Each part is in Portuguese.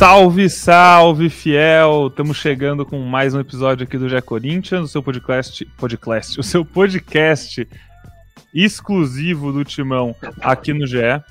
Salve, salve, fiel! Estamos chegando com mais um episódio aqui do Gé Corinthians, o seu podcast, podcast, o seu podcast exclusivo do Timão aqui no GE.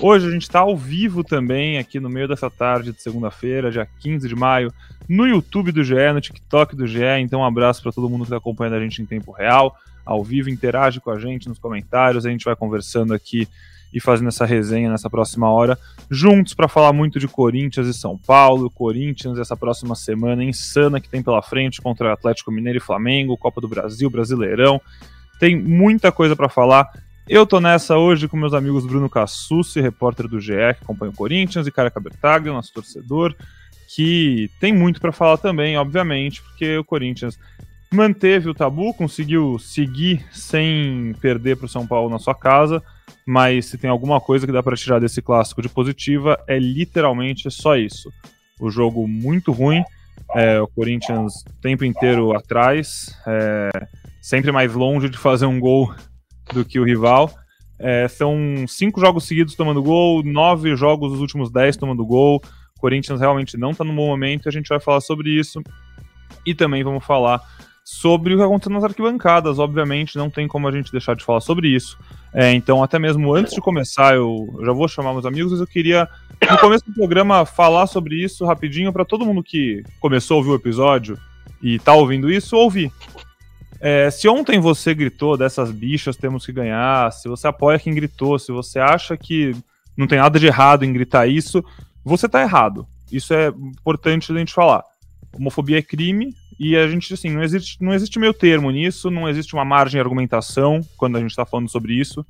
Hoje a gente está ao vivo também, aqui no meio dessa tarde de segunda-feira, dia 15 de maio, no YouTube do GE, no TikTok do GE. Então, um abraço para todo mundo que está acompanhando a gente em tempo real, ao vivo, interage com a gente nos comentários, a gente vai conversando aqui e fazendo essa resenha nessa próxima hora, juntos para falar muito de Corinthians e São Paulo, Corinthians essa próxima semana insana que tem pela frente contra Atlético Mineiro e Flamengo, Copa do Brasil, Brasileirão. Tem muita coisa para falar. Eu tô nessa hoje com meus amigos Bruno Cassucci, repórter do GE, que acompanha o Corinthians, e Caraca Bertaglio, nosso torcedor, que tem muito para falar também, obviamente, porque o Corinthians manteve o tabu, conseguiu seguir sem perder para o São Paulo na sua casa, mas se tem alguma coisa que dá para tirar desse clássico de positiva, é literalmente só isso. O jogo muito ruim, é, o Corinthians o tempo inteiro atrás, é, sempre mais longe de fazer um gol do que o rival. É, são cinco jogos seguidos tomando gol, nove jogos dos últimos dez tomando gol. O Corinthians realmente não está no bom momento, a gente vai falar sobre isso. E também vamos falar sobre o que aconteceu nas arquibancadas. Obviamente, não tem como a gente deixar de falar sobre isso. É, então, até mesmo antes de começar, eu já vou chamar meus amigos, mas eu queria, no começo do programa, falar sobre isso rapidinho para todo mundo que começou a ouvir o episódio e tá ouvindo isso, ouvir. É, se ontem você gritou dessas bichas temos que ganhar, se você apoia quem gritou, se você acha que não tem nada de errado em gritar isso, você tá errado. Isso é importante a gente falar. Homofobia é crime, e a gente, assim, não existe, não existe meio termo nisso, não existe uma margem de argumentação quando a gente está falando sobre isso.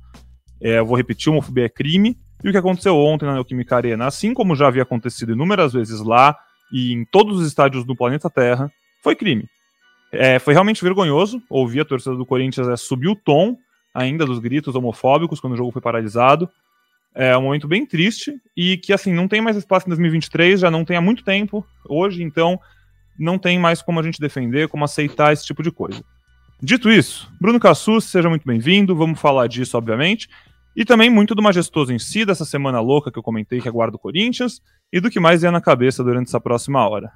É, eu vou repetir, homofobia é crime. E o que aconteceu ontem na Neoquímica Arena, assim como já havia acontecido inúmeras vezes lá e em todos os estádios do planeta Terra, foi crime. É, foi realmente vergonhoso ouvir a torcida do Corinthians é, subir o tom ainda dos gritos homofóbicos quando o jogo foi paralisado. É um momento bem triste e que, assim, não tem mais espaço em 2023, já não tem há muito tempo hoje, então não tem mais como a gente defender, como aceitar esse tipo de coisa. Dito isso, Bruno Cassus, seja muito bem-vindo, vamos falar disso, obviamente, e também muito do majestoso em si, dessa semana louca que eu comentei que aguarda o Corinthians, e do que mais é na cabeça durante essa próxima hora.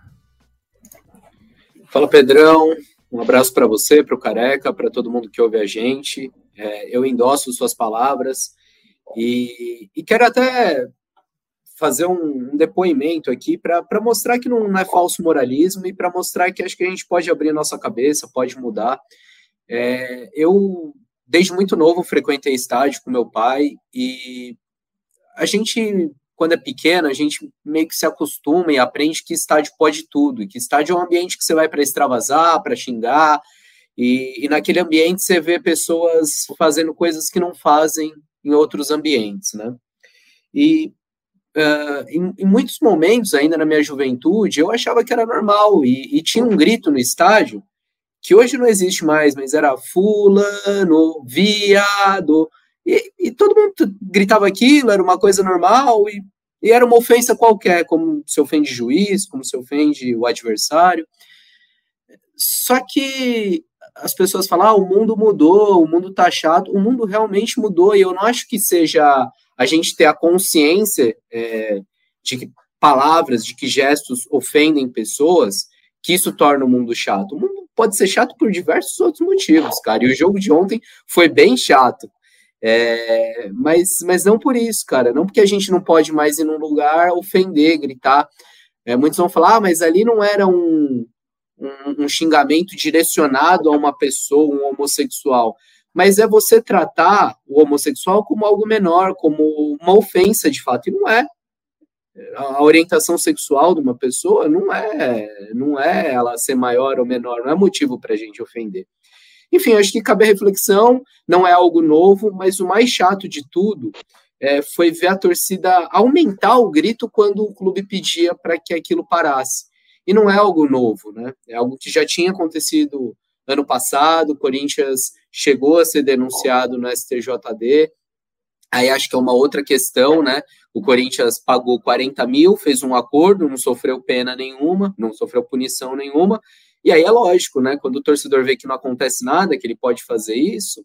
Fala, Pedrão, um abraço para você, para o Careca, para todo mundo que ouve a gente. É, eu endosso suas palavras e, e quero até fazer um, um depoimento aqui para mostrar que não, não, é falso moralismo e para mostrar que acho que a gente pode abrir nossa cabeça, pode mudar. É, eu, desde muito novo, frequentei estádio com meu pai e a gente, quando é pequeno, a gente meio que se acostuma e aprende que estádio pode tudo, que estádio é um ambiente que você vai para extravasar, para xingar, e, e naquele ambiente você vê pessoas fazendo coisas que não fazem em outros ambientes, né? E Uh, em, em, muitos momentos, ainda na minha juventude, eu achava que era normal, e, e, tinha um grito no estádio, que hoje não existe mais, mas era fulano, viado, e, e todo mundo gritava aquilo, era uma coisa normal, e, e, era uma ofensa qualquer, como se ofende juiz, como se ofende o adversário. Só que as pessoas falam, ah, o mundo mudou, o mundo tá chato, o mundo realmente mudou, e eu não acho que seja a gente ter a consciência é, de que palavras, de que gestos ofendem pessoas, que isso torna o mundo chato. O mundo pode ser chato por diversos outros motivos, cara. E o jogo de ontem foi bem chato. É, mas, mas não por isso, cara. Não porque a gente não pode mais ir num lugar ofender, gritar. É, muitos vão falar, ah, mas ali não era um, um, um xingamento direcionado a uma pessoa, um homossexual mas é você tratar o homossexual como algo menor, como uma ofensa de fato, e não é. A orientação sexual de uma pessoa não é, não é ela ser maior ou menor, não é motivo para a gente ofender. Enfim, acho que cabe a reflexão, não é algo novo, mas o mais chato de tudo é, foi ver a torcida aumentar o grito quando o clube pedia para que aquilo parasse. E não é algo novo, né? É algo que já tinha acontecido ano passado, o Corinthians chegou a ser denunciado no STJD. Aí acho que é uma outra questão, né? O Corinthians pagou 40 mil, fez um acordo, não sofreu pena nenhuma, não sofreu punição nenhuma. E aí é lógico, né? Quando o torcedor vê que não acontece nada, que ele pode fazer isso,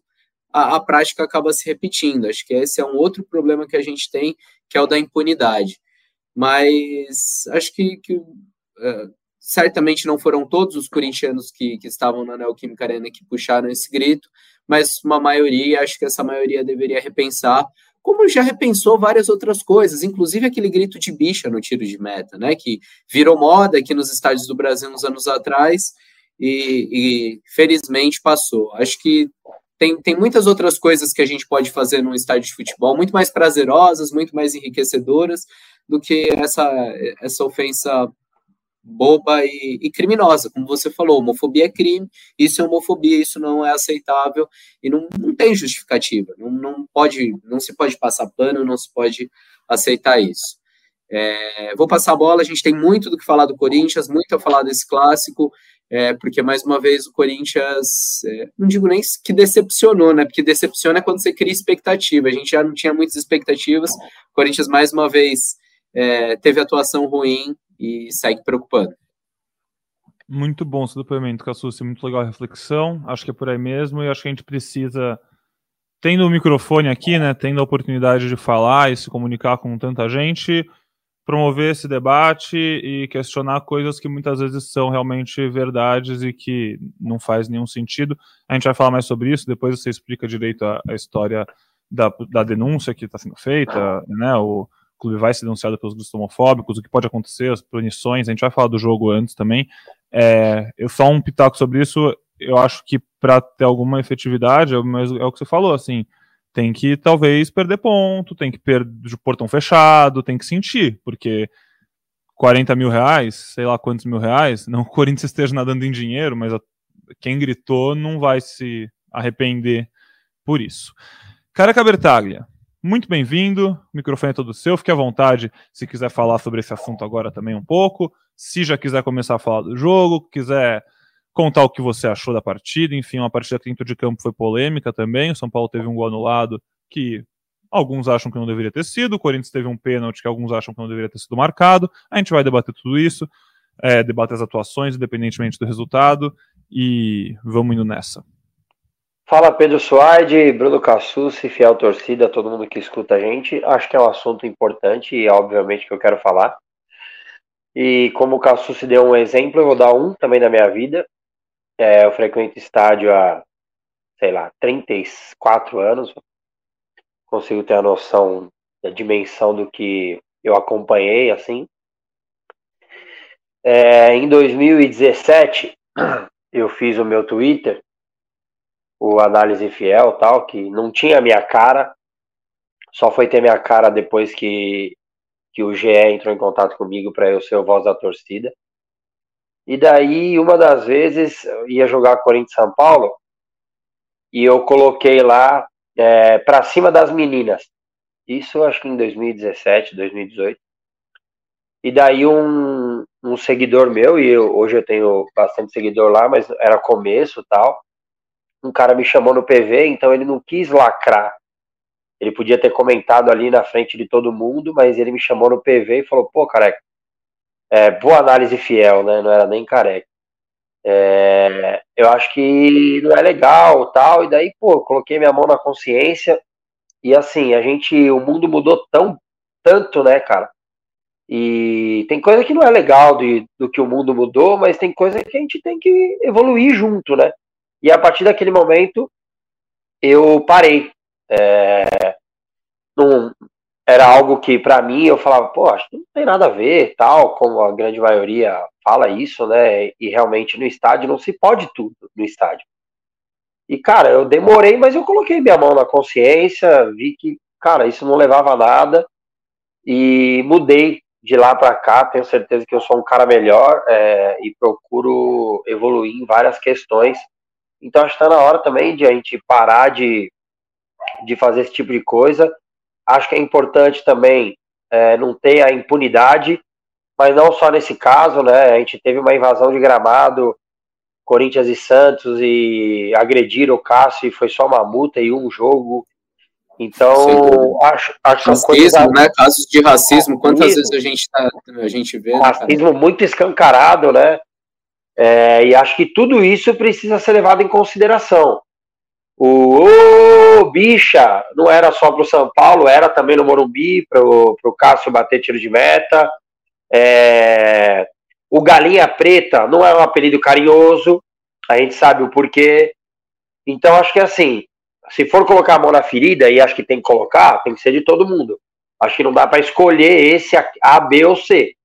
a, a prática acaba se repetindo. Acho que esse é um outro problema que a gente tem, que é o da impunidade. mas acho que, que uh, certamente não foram todos os corintianos que, que estavam na Neoquímica Arena que puxaram esse grito, mas uma maioria, acho que essa maioria deveria repensar, como já repensou várias outras coisas, inclusive aquele grito de bicha no tiro de meta, né, que virou moda aqui nos estádios do Brasil uns anos atrás e, e felizmente passou. Acho que tem, tem muitas outras coisas que a gente pode fazer num estádio de futebol, muito mais prazerosas, muito mais enriquecedoras do que essa, essa ofensa boba e, e, criminosa, como você falou, homofobia é crime, isso é homofobia, isso não é aceitável e não, não tem justificativa, não, não pode, não se pode passar pano, não se pode aceitar isso. É, vou passar a bola, a gente tem muito do que falar do Corinthians, muito a falar desse clássico, é, porque mais uma vez o Corinthians, é, não digo nem que decepcionou, né? Porque decepciona quando você cria expectativa. A gente já não tinha muitas expectativas. O Corinthians mais uma vez é, teve atuação ruim e segue preocupando. Muito bom esse depoimento, Cassucci, muito legal a reflexão, acho que é por aí mesmo, e acho que a gente precisa, tendo o microfone aqui, né, tendo a oportunidade de falar e se comunicar com tanta gente, promover esse debate e questionar coisas que muitas vezes são realmente verdades e que não faz nenhum sentido. A gente vai falar mais sobre isso, depois você explica direito a, a história da, da denúncia que está sendo feita, né, o, o clube vai ser denunciado pelos grupos homofóbicos, o que pode acontecer, as punições, a gente vai falar do jogo antes também. É, eu só um pitaco sobre isso, eu acho que para ter alguma efetividade, é, é o que você falou, assim, tem que talvez perder ponto, tem que perder o portão fechado, tem que sentir, porque 40 mil reais, sei lá quantos mil reais, não o Corinthians esteja nadando em dinheiro, mas a, quem gritou não vai se arrepender por isso. Cara Bertaglia, muito bem-vindo. O microfone é todo seu. Fique à vontade se quiser falar sobre esse assunto agora também um pouco. Se já quiser começar a falar do jogo, quiser contar o que você achou da partida. Enfim, uma partida dentro de campo foi polêmica também. O São Paulo teve um gol anulado que alguns acham que não deveria ter sido. O Corinthians teve um pênalti que alguns acham que não deveria ter sido marcado. A gente vai debater tudo isso, é, debater as atuações, independentemente do resultado. E vamos indo nessa. Fala Pedro Suardi, Bruno Cassucci, fiel torcida, todo mundo que escuta a gente. Acho que é um assunto importante e obviamente que eu quero falar. E como o Cassucci deu um exemplo, eu vou dar um também da minha vida. É, eu frequento estádio há, sei lá, 34 anos. Consigo ter a noção da dimensão do que eu acompanhei, assim. É, em 2017, eu fiz o meu Twitter o Análise Fiel tal, que não tinha minha cara, só foi ter minha cara depois que, que o GE entrou em contato comigo para eu ser o voz da torcida. E daí, uma das vezes, ia jogar Corinthians São Paulo e eu coloquei lá é, para cima das meninas. Isso acho que em 2017, 2018. E daí um, um seguidor meu, e eu, hoje eu tenho bastante seguidor lá, mas era começo tal um cara me chamou no PV, então ele não quis lacrar. Ele podia ter comentado ali na frente de todo mundo, mas ele me chamou no PV e falou: pô, careca, é, boa análise fiel, né? Não era nem careca. É, eu acho que não é legal tal. E daí, pô, coloquei minha mão na consciência. E assim, a gente, o mundo mudou tão, tanto, né, cara? E tem coisa que não é legal de, do que o mundo mudou, mas tem coisa que a gente tem que evoluir junto, né? E a partir daquele momento, eu parei. É, não, era algo que, para mim, eu falava, pô, acho que não tem nada a ver, tal, como a grande maioria fala isso, né? E realmente no estádio não se pode tudo no estádio. E, cara, eu demorei, mas eu coloquei minha mão na consciência, vi que, cara, isso não levava a nada e mudei de lá para cá. Tenho certeza que eu sou um cara melhor é, e procuro evoluir em várias questões então acho que está na hora também de a gente parar de, de fazer esse tipo de coisa. Acho que é importante também é, não ter a impunidade, mas não só nesse caso, né? A gente teve uma invasão de gramado, Corinthians e Santos, e agrediram o Cássio e foi só uma multa e um jogo. Então, acho, acho que racismo, né? Casos de racismo, quantas vezes a gente, tá, a gente vê. Né, racismo né, muito escancarado, né? É, e acho que tudo isso precisa ser levado em consideração. O bicha, não era só pro São Paulo, era também no Morumbi, pro, pro Cássio bater tiro de meta. É, o Galinha Preta não é um apelido carinhoso, a gente sabe o porquê. Então, acho que assim, se for colocar a mão na ferida, e acho que tem que colocar, tem que ser de todo mundo. Acho que não dá para escolher esse A, B ou C.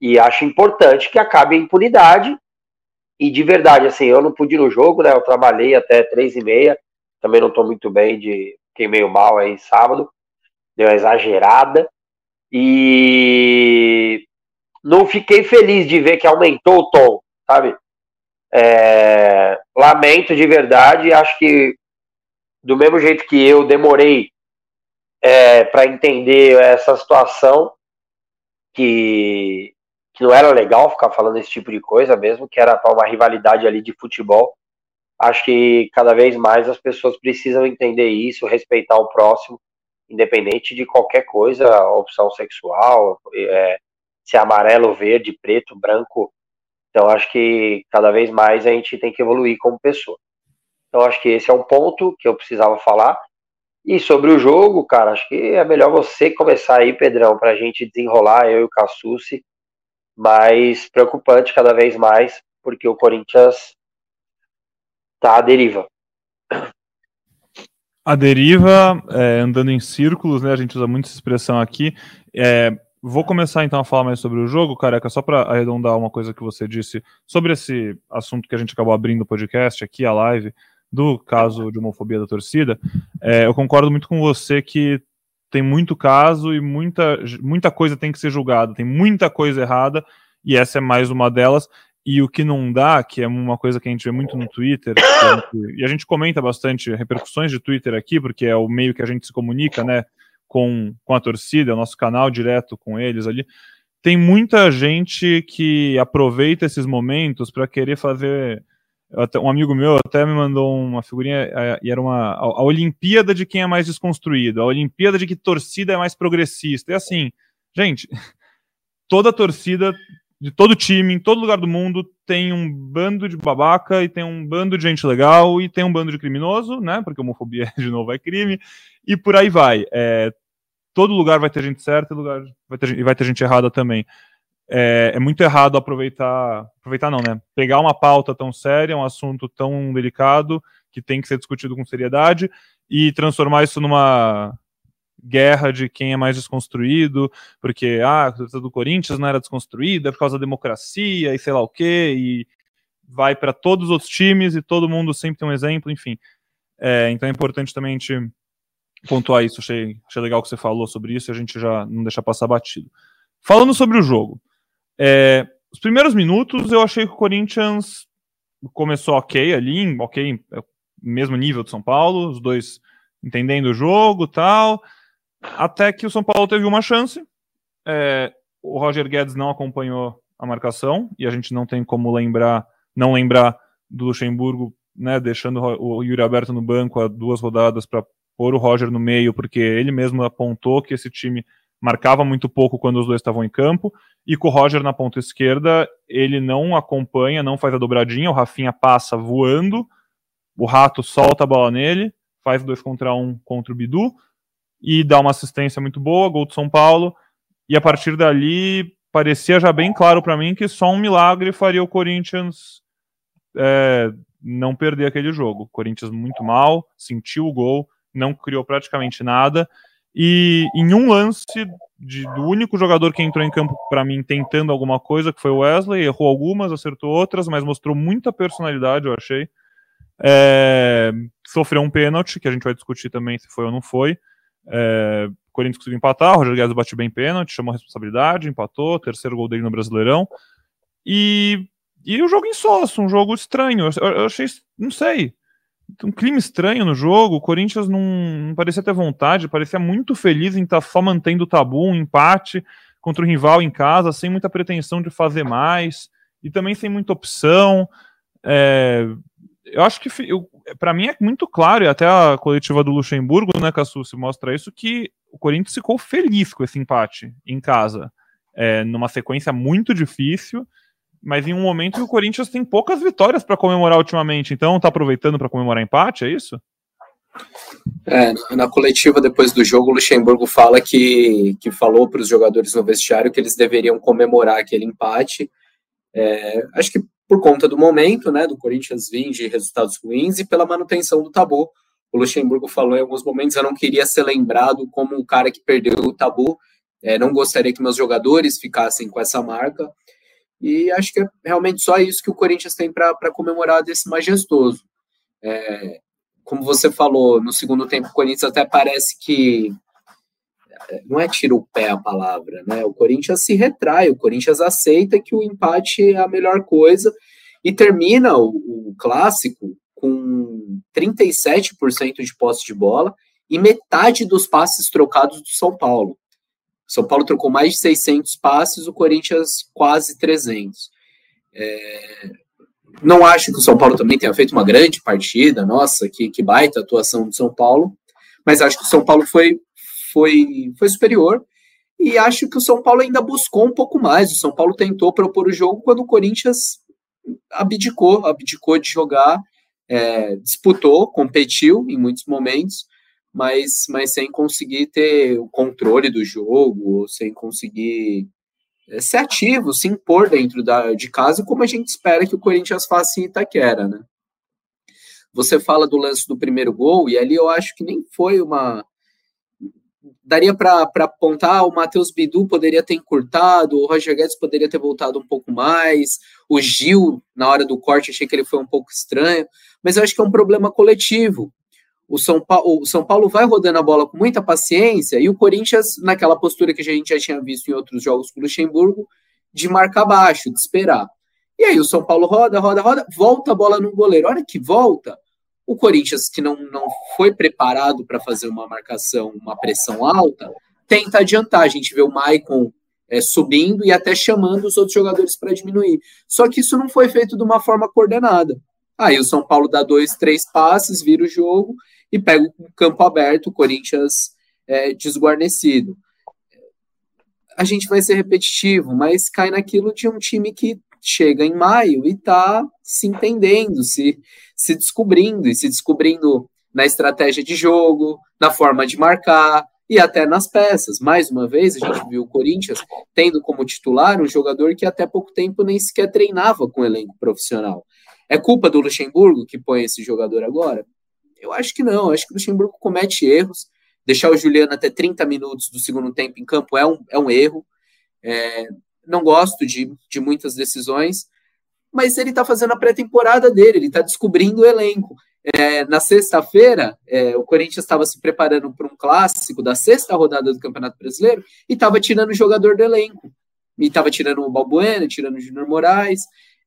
E acho importante que acabe a impunidade. E de verdade, assim, eu não pude ir no jogo, né? Eu trabalhei até três e meia. Também não estou muito bem de. Fiquei meio mal aí sábado. Deu uma exagerada. E não fiquei feliz de ver que aumentou o tom, sabe? É, lamento de verdade, acho que do mesmo jeito que eu demorei é, para entender essa situação, que, que não era legal ficar falando esse tipo de coisa mesmo, que era uma rivalidade ali de futebol. Acho que cada vez mais as pessoas precisam entender isso, respeitar o próximo, independente de qualquer coisa, opção sexual, é, se é amarelo, verde, preto, branco. Então acho que cada vez mais a gente tem que evoluir como pessoa. Então acho que esse é um ponto que eu precisava falar. E sobre o jogo, cara, acho que é melhor você começar aí, Pedrão, para a gente desenrolar, eu e o Cassucci. Mas preocupante cada vez mais, porque o Corinthians tá à deriva. A deriva, é, andando em círculos, né? A gente usa muito essa expressão aqui. É, Vou começar então a falar mais sobre o jogo, careca, só para arredondar uma coisa que você disse sobre esse assunto que a gente acabou abrindo o podcast aqui, a live, do caso de homofobia da torcida. É, eu concordo muito com você que tem muito caso e muita, muita coisa tem que ser julgada, tem muita coisa errada, e essa é mais uma delas. E o que não dá, que é uma coisa que a gente vê muito no Twitter, e a gente comenta bastante repercussões de Twitter aqui, porque é o meio que a gente se comunica, né? com, com a torcida, o nosso canal direto com eles ali. Tem muita gente que aproveita esses momentos para querer fazer. Um amigo meu até me mandou uma figurinha é, e era uma a, Olimpíada de quem é mais desconstruído, a Olimpíada de que torcida é mais progressista. E assim, gente, toda torcida de todo time, em todo lugar do mundo, tem um bando de babaca e tem um bando de gente legal e tem um bando de criminoso, né? Porque homofobia, de novo, é crime, e por aí vai. É, todo lugar vai ter gente certa e lugar vai ter, vai ter gente errada também. É, é, muito errado aproveitar, aproveitar não, né? Pegar uma pauta tão séria, um assunto tão delicado, que tem que ser discutido com seriedade, e transformar isso numa guerra de quem é mais desconstruído, porque ah, a torcida do Corinthians não era desconstruída por causa da democracia e sei lá o quê, e vai para todos os outros times e todo mundo sempre tem um exemplo, enfim. É, então é importante também a gente pontuar isso. Achei, achei legal que você falou sobre isso e a gente já não deixa passar batido. Falando sobre o jogo, é, os primeiros minutos eu achei que o Corinthians começou ok ali, ok, é mesmo nível do São Paulo, os dois entendendo o jogo tal. Até que o São Paulo teve uma chance. É, o Roger Guedes não acompanhou a marcação e a gente não tem como lembrar, não lembrar do Luxemburgo, né, deixando o Yuri aberto no banco há duas rodadas para pôr o Roger no meio, porque ele mesmo apontou que esse time marcava muito pouco quando os dois estavam em campo, e com o Roger na ponta esquerda, ele não acompanha, não faz a dobradinha, o Rafinha passa voando, o Rato solta a bola nele, faz dois contra um contra o Bidu, e dá uma assistência muito boa, gol do São Paulo, e a partir dali parecia já bem claro para mim que só um milagre faria o Corinthians é, não perder aquele jogo. O Corinthians muito mal, sentiu o gol, não criou praticamente nada, e em um lance de, do único jogador que entrou em campo para mim tentando alguma coisa, que foi o Wesley, errou algumas, acertou outras, mas mostrou muita personalidade, eu achei. É, sofreu um pênalti, que a gente vai discutir também se foi ou não foi. É, Corinthians conseguiu empatar, o Roger Guedes bateu bem pênalti, chamou a responsabilidade, empatou, terceiro gol dele no Brasileirão. E, e o jogo insosso, um jogo estranho. Eu, eu achei, não sei, um clima estranho no jogo. O Corinthians não, não parecia ter vontade, parecia muito feliz em estar tá só mantendo o tabu, um empate contra o rival em casa, sem muita pretensão de fazer mais e também sem muita opção. É, eu acho que para mim é muito claro, e até a coletiva do Luxemburgo, né, Cassu, se mostra isso, que o Corinthians ficou feliz com esse empate em casa, é, numa sequência muito difícil, mas em um momento que o Corinthians tem poucas vitórias para comemorar ultimamente, então tá aproveitando para comemorar empate, é isso? É, na coletiva depois do jogo, o Luxemburgo fala que, que falou para os jogadores no vestiário que eles deveriam comemorar aquele empate. É, acho que por conta do momento, né, do Corinthians vir de resultados ruins e pela manutenção do tabu. O Luxemburgo falou em alguns momentos: eu não queria ser lembrado como o cara que perdeu o tabu, é, não gostaria que meus jogadores ficassem com essa marca. E acho que é realmente só isso que o Corinthians tem para comemorar desse majestoso. É, como você falou, no segundo tempo, o Corinthians até parece que. É, não é tira o pé a palavra, né? O Corinthians se retrai, o Corinthians aceita que o empate é a melhor coisa e termina o, o clássico com 37% de posse de bola e metade dos passes trocados do São Paulo. São Paulo trocou mais de 600 passes, o Corinthians quase 300. É, não acho que o São Paulo também tenha feito uma grande partida, nossa, que, que baita atuação do São Paulo, mas acho que o São Paulo foi, foi, foi superior e acho que o São Paulo ainda buscou um pouco mais. O São Paulo tentou propor o jogo quando o Corinthians abdicou, abdicou de jogar, é, disputou, competiu em muitos momentos, mas, mas sem conseguir ter o controle do jogo, sem conseguir é, ser ativo, se impor dentro da, de casa, como a gente espera que o Corinthians faça em Itaquera, né? Você fala do lance do primeiro gol, e ali eu acho que nem foi uma. Daria para apontar, o Matheus Bidu poderia ter encurtado, o Roger Guedes poderia ter voltado um pouco mais, o Gil, na hora do corte, achei que ele foi um pouco estranho, mas eu acho que é um problema coletivo o São, Paulo, o São Paulo vai rodando a bola com muita paciência e o Corinthians, naquela postura que a gente já tinha visto em outros jogos com o Luxemburgo, de marcar baixo, de esperar. E aí o São Paulo roda, roda, roda, volta a bola no goleiro. A hora que volta, o Corinthians, que não, não foi preparado para fazer uma marcação, uma pressão alta, tenta adiantar. A gente vê o Maicon é, subindo e até chamando os outros jogadores para diminuir. Só que isso não foi feito de uma forma coordenada. Aí o São Paulo dá dois, três passes, vira o jogo e pega o campo aberto, o Corinthians é, desguarnecido. A gente vai ser repetitivo, mas cai naquilo de um time que chega em maio e está se entendendo, se, se descobrindo, e se descobrindo na estratégia de jogo, na forma de marcar e até nas peças. Mais uma vez, a gente viu o Corinthians tendo como titular um jogador que até pouco tempo nem sequer treinava com o elenco profissional. É culpa do Luxemburgo que põe esse jogador agora? Eu acho que não, acho que o Luxemburgo comete erros. Deixar o Juliano até 30 minutos do segundo tempo em campo é um, é um erro. É, não gosto de, de muitas decisões, mas ele está fazendo a pré-temporada dele, ele está descobrindo o elenco. É, na sexta-feira, é, o Corinthians estava se preparando para um clássico da sexta rodada do Campeonato Brasileiro e estava tirando o jogador do elenco. E estava tirando o Balbuena, tirando o Júnior Moraes,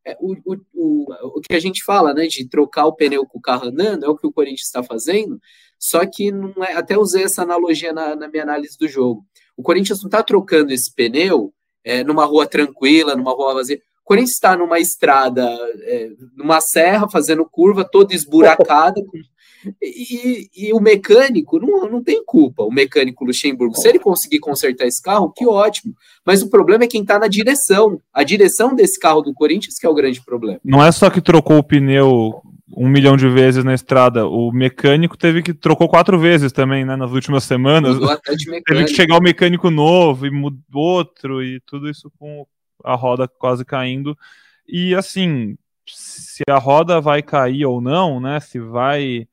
é, o, o, o, o que a gente fala, né, de trocar o pneu com o carro andando, é o que o Corinthians está fazendo, só que não é, até usei essa analogia na, na minha análise do jogo. O Corinthians não está trocando esse pneu é, numa rua tranquila, numa rua vazia. O Corinthians está numa estrada, é, numa serra, fazendo curva toda esburacada, com e, e, o mecânico não, não tem culpa, o mecânico Luxemburgo. Se ele conseguir consertar esse carro, que ótimo. Mas o problema é quem está na direção. A direção desse carro do Corinthians que é o grande problema. Não é só que trocou o pneu um milhão de vezes na estrada. O mecânico teve que trocou quatro vezes também, né? Nas últimas semanas. teve que chegar o mecânico novo e mudou outro e tudo isso com a roda quase caindo. E assim, se a roda vai cair ou não, né? Se vai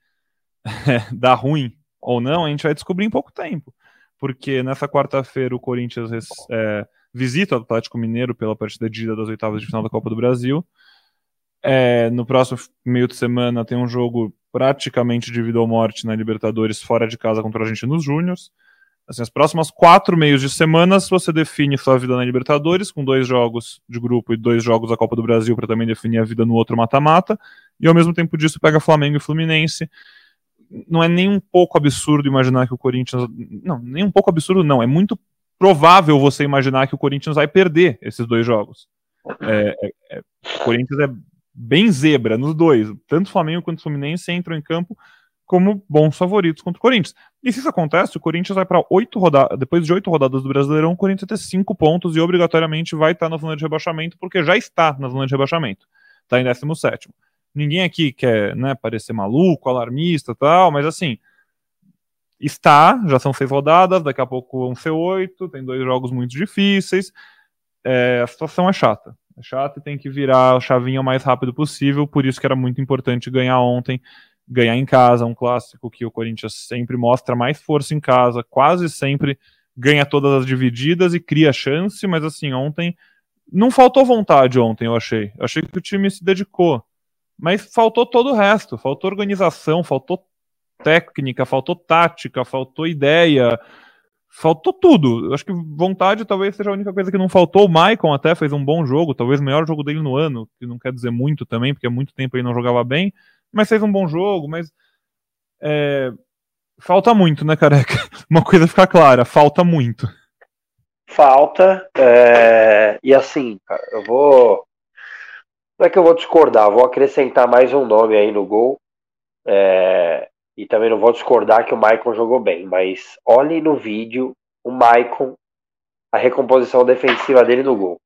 dar ruim ou não, a gente vai descobrir em pouco tempo. Porque nessa quarta-feira o Corinthians é, visita o Atlético Mineiro pela partida de ida das oitavas de final da Copa do Brasil. É, no próximo meio de semana tem um jogo praticamente de vida ou morte na Libertadores fora de casa contra a Argentinos Júniors. Assim, as próximas quatro meios de semanas você define sua vida na Libertadores, com dois jogos de grupo e dois jogos da Copa do Brasil para também definir a vida no outro mata-mata, e ao mesmo tempo disso pega Flamengo e Fluminense, não é nem um pouco absurdo imaginar que o Corinthians. Não, nem um pouco absurdo, não. É muito provável você imaginar que o Corinthians vai perder esses dois jogos. É, é, é, o Corinthians é bem zebra nos dois. Tanto o Flamengo quanto o Fluminense entram em campo como bons favoritos contra o Corinthians. E se isso acontece, o Corinthians vai para oito rodadas. Depois de oito rodadas do Brasileirão, o Corinthians vai ter cinco pontos e obrigatoriamente vai estar na zona de rebaixamento, porque já está na zona de rebaixamento. Está em 17. Ninguém aqui quer né, parecer maluco, alarmista tal, mas assim, está, já são seis rodadas, daqui a pouco vão ser oito, tem dois jogos muito difíceis. É, a situação é chata. É chata e tem que virar a chavinha o mais rápido possível, por isso que era muito importante ganhar ontem, ganhar em casa, um clássico que o Corinthians sempre mostra mais força em casa, quase sempre ganha todas as divididas e cria chance, mas assim, ontem não faltou vontade ontem, eu achei. Eu achei que o time se dedicou. Mas faltou todo o resto, faltou organização, faltou técnica, faltou tática, faltou ideia, faltou tudo. Eu acho que vontade talvez seja a única coisa que não faltou. O Maicon até fez um bom jogo, talvez o melhor jogo dele no ano, que não quer dizer muito também, porque há muito tempo ele não jogava bem, mas fez um bom jogo, mas é, falta muito, né, careca? Uma coisa fica clara, falta muito. Falta, é, e assim, eu vou. Não é que eu vou discordar, vou acrescentar mais um nome aí no gol. É, e também não vou discordar que o Maicon jogou bem, mas olhem no vídeo o Maicon, a recomposição defensiva dele no gol.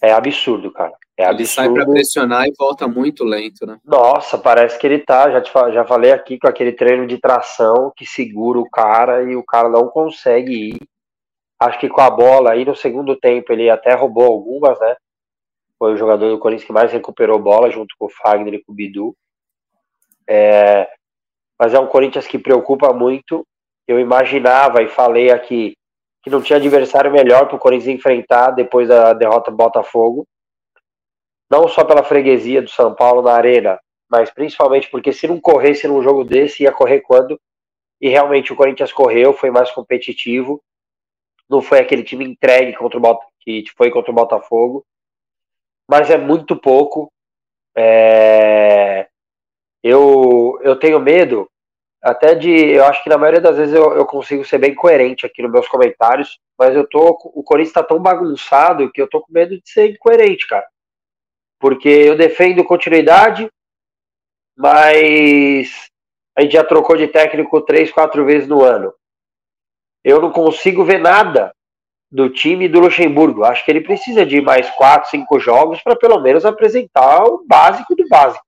É absurdo, cara. É ele absurdo. sai para pressionar e volta muito lento, né? Nossa, parece que ele tá. Já, te, já falei aqui com aquele treino de tração que segura o cara e o cara não consegue ir. Acho que com a bola aí no segundo tempo ele até roubou algumas, né? Foi o jogador do Corinthians que mais recuperou bola junto com o Fagner e com o Bidu. É, mas é um Corinthians que preocupa muito. Eu imaginava e falei aqui que não tinha adversário melhor para o Corinthians enfrentar depois da derrota do Botafogo. Não só pela freguesia do São Paulo na arena, mas principalmente porque se não corresse num jogo desse, ia correr quando? E realmente o Corinthians correu, foi mais competitivo. Não foi aquele time entregue contra o que foi contra o Botafogo. Mas é muito pouco. É... Eu, eu tenho medo até de. Eu acho que na maioria das vezes eu, eu consigo ser bem coerente aqui nos meus comentários, mas eu tô. O Corinthians tá tão bagunçado que eu tô com medo de ser incoerente, cara. Porque eu defendo continuidade, mas a gente já trocou de técnico três, quatro vezes no ano. Eu não consigo ver nada do time do Luxemburgo. Acho que ele precisa de mais quatro, cinco jogos para pelo menos apresentar o básico do básico.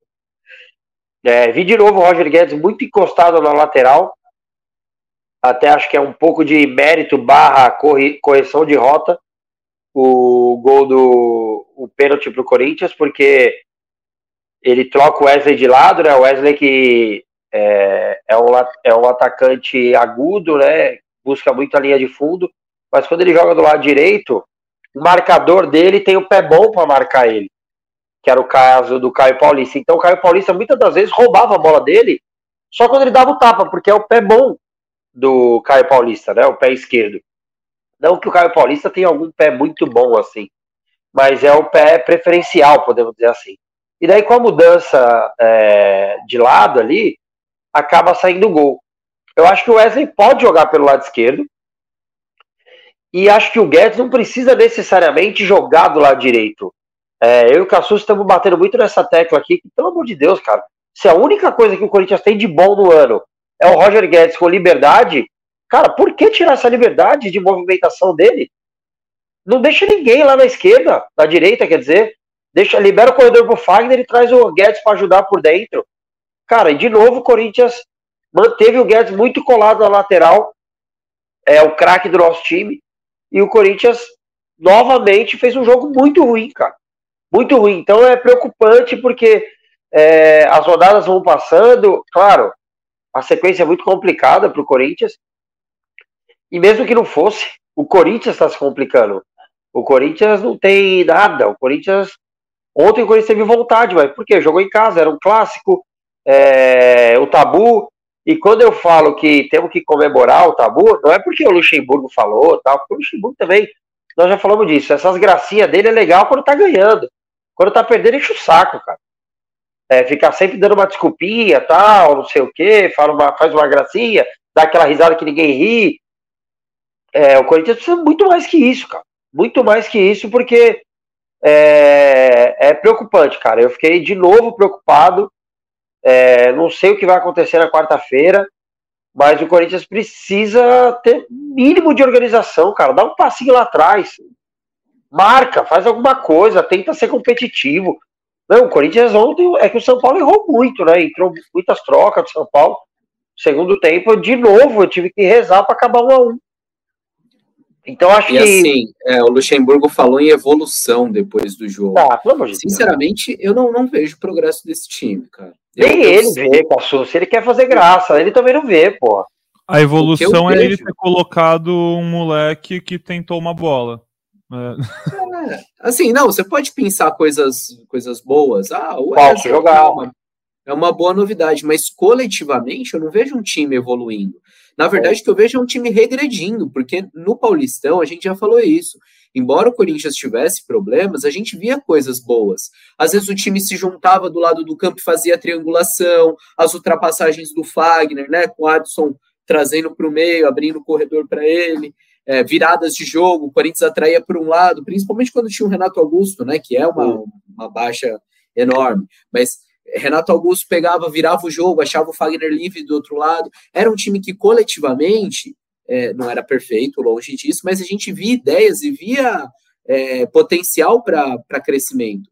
É, vi de novo o Roger Guedes muito encostado na lateral. Até acho que é um pouco de mérito barra correção de rota o gol do o pênalti para o Corinthians, porque ele troca o Wesley de lado, né? O Wesley que é, é, um, é um atacante agudo, né? Busca muito a linha de fundo, mas quando ele joga do lado direito, o marcador dele tem o pé bom para marcar ele que era o caso do Caio Paulista. Então o Caio Paulista muitas das vezes roubava a bola dele só quando ele dava o tapa, porque é o pé bom do Caio Paulista, né? O pé esquerdo. Não que o Caio Paulista tenha algum pé muito bom assim, mas é o pé preferencial, podemos dizer assim. E daí com a mudança é, de lado ali, acaba saindo o gol. Eu acho que o Wesley pode jogar pelo lado esquerdo. E acho que o Guedes não precisa necessariamente jogar do lado direito. É, eu e o Cassus estamos batendo muito nessa tecla aqui, que, pelo amor de Deus, cara, se a única coisa que o Corinthians tem de bom no ano é o Roger Guedes com liberdade, cara, por que tirar essa liberdade de movimentação dele? Não deixa ninguém lá na esquerda, na direita, quer dizer, deixa, libera o corredor pro Fagner e traz o Guedes para ajudar por dentro. Cara, e de novo o Corinthians manteve o Guedes muito colado na lateral, é o craque do nosso time, e o Corinthians novamente fez um jogo muito ruim, cara muito ruim. Então é preocupante porque é, as rodadas vão passando, claro, a sequência é muito complicada para o Corinthians. E mesmo que não fosse, o Corinthians está se complicando. O Corinthians não tem nada. O Corinthians. Ontem o Corinthians teve vontade, mas por quê? Jogou em casa, era um clássico, é, o tabu. E quando eu falo que temos que comemorar o tabu, não é porque o Luxemburgo falou, tal, porque o Luxemburgo também, nós já falamos disso. Essas gracinhas dele é legal quando tá ganhando. Quando tá perdendo, enche o saco, cara. É, ficar sempre dando uma desculpinha, tal, não sei o quê, fala uma, faz uma gracinha, dá aquela risada que ninguém ri. É, o Corinthians precisa muito mais que isso, cara. Muito mais que isso, porque é, é preocupante, cara. Eu fiquei de novo preocupado. É, não sei o que vai acontecer na quarta-feira, mas o Corinthians precisa ter mínimo de organização, cara. Dá um passinho lá atrás marca, faz alguma coisa, tenta ser competitivo. Não, o Corinthians ontem é que o São Paulo errou muito, né? Entrou muitas trocas do São Paulo. Segundo tempo, de novo, eu tive que rezar para acabar um a um. Então acho e que. assim, é, o Luxemburgo falou em evolução depois do jogo. Tá, Sinceramente, eu não, não vejo progresso desse time, cara. Nem eu, ele vê, Cassu. Se ele quer fazer graça, ele também não vê, pô. A evolução é vejo... ele ter colocado um moleque que tentou uma bola. É. É, assim, não, você pode pensar coisas, coisas boas. Ah, o Falso jogar. É uma, é uma boa novidade, mas coletivamente eu não vejo um time evoluindo. Na verdade, o que eu vejo é um time regredindo, porque no Paulistão a gente já falou isso. Embora o Corinthians tivesse problemas, a gente via coisas boas. Às vezes o time se juntava do lado do campo e fazia triangulação, as ultrapassagens do Fagner, né, com o Adson trazendo para o meio, abrindo o corredor para ele, é, viradas de jogo, o Corinthians atraía por um lado, principalmente quando tinha o Renato Augusto, né, que é uma, uma baixa enorme, mas Renato Augusto pegava, virava o jogo, achava o Fagner livre do outro lado. Era um time que coletivamente é, não era perfeito, longe disso, mas a gente via ideias e via é, potencial para crescimento.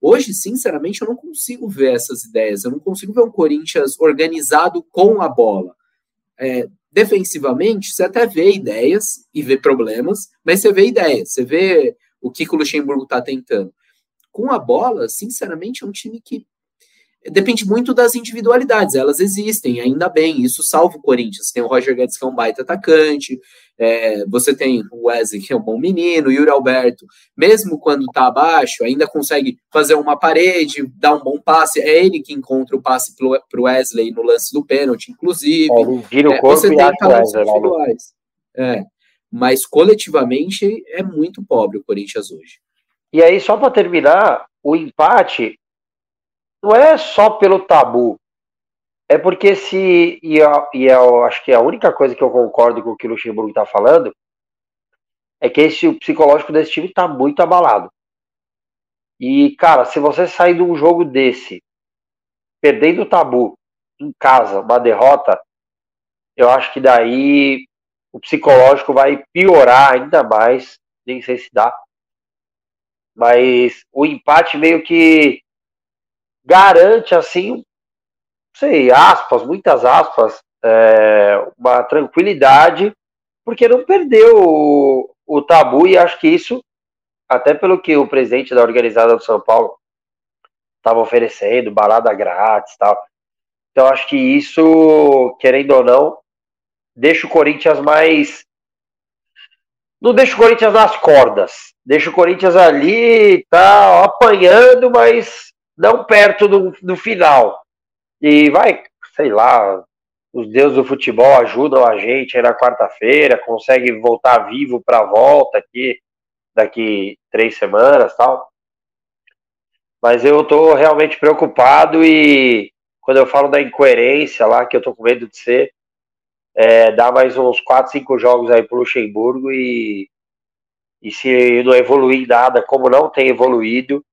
Hoje, sinceramente, eu não consigo ver essas ideias. Eu não consigo ver um Corinthians organizado com a bola. É, defensivamente, você até vê ideias e vê problemas, mas você vê ideias, você vê o que, que o Luxemburgo está tentando. Com a bola, sinceramente, é um time que depende muito das individualidades, elas existem, ainda bem, isso salva o Corinthians. Tem o Roger Guedes, que é um baita atacante, é, você tem o Wesley, que é um bom menino, o Yuri Alberto, mesmo quando tá abaixo, ainda consegue fazer uma parede, dar um bom passe, é ele que encontra o passe pro, pro Wesley no lance do pênalti, inclusive. É, vira o é, corpo você tem talentos individuais. É, mas coletivamente é muito pobre o Corinthians hoje. E aí, só para terminar, o empate não é só pelo tabu. É porque se. E, eu, e eu acho que a única coisa que eu concordo com o que o Luxemburgo está falando é que esse, o psicológico desse time está muito abalado. E, cara, se você sair de um jogo desse, perdendo o tabu em casa, uma derrota, eu acho que daí o psicológico vai piorar ainda mais. Nem sei se dá. Mas o empate meio que garante, assim, sei, aspas, muitas aspas, é, uma tranquilidade, porque não perdeu o, o tabu, e acho que isso, até pelo que o presidente da organizada do São Paulo estava oferecendo, balada grátis tal. Então acho que isso, querendo ou não, deixa o Corinthians mais. Não deixa o Corinthians nas cordas. Deixa o Corinthians ali, tá apanhando, mas não perto do, do final. E vai, sei lá, os deuses do futebol ajudam a gente aí na quarta-feira, consegue voltar vivo para a volta aqui daqui três semanas tal. Mas eu tô realmente preocupado e quando eu falo da incoerência lá, que eu tô com medo de ser, é, dá mais uns 4, 5 jogos aí pro Luxemburgo e, e se não evoluir nada, como não tem evoluído,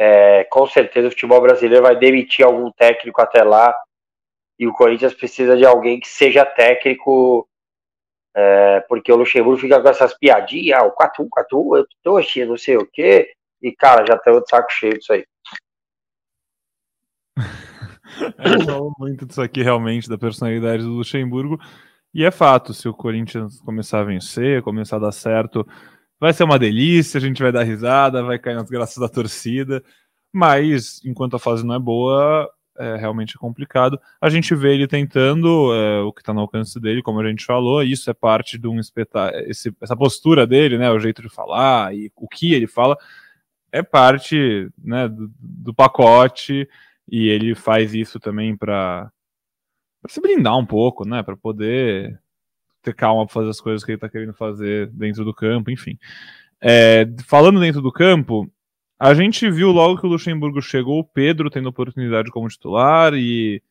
é, com certeza o futebol brasileiro vai demitir algum técnico até lá. E o Corinthians precisa de alguém que seja técnico, é, porque o Luxemburgo fica com essas piadinhas, ah, o 4-1, 4-1, eu tô achando não sei o quê, e cara, já tá de saco cheio disso aí. é, falou muito disso aqui realmente, da personalidade do Luxemburgo, e é fato, se o Corinthians começar a vencer, começar a dar certo, Vai ser uma delícia, a gente vai dar risada, vai cair nas graças da torcida, mas enquanto a fase não é boa, é realmente complicado. A gente vê ele tentando é, o que está no alcance dele, como a gente falou, isso é parte de um espetáculo, essa postura dele, né, o jeito de falar e o que ele fala, é parte né, do, do pacote e ele faz isso também para se blindar um pouco, né, para poder ter calma para fazer as coisas que ele está querendo fazer dentro do campo, enfim. É, falando dentro do campo, a gente viu logo que o Luxemburgo chegou, o Pedro tendo oportunidade como titular e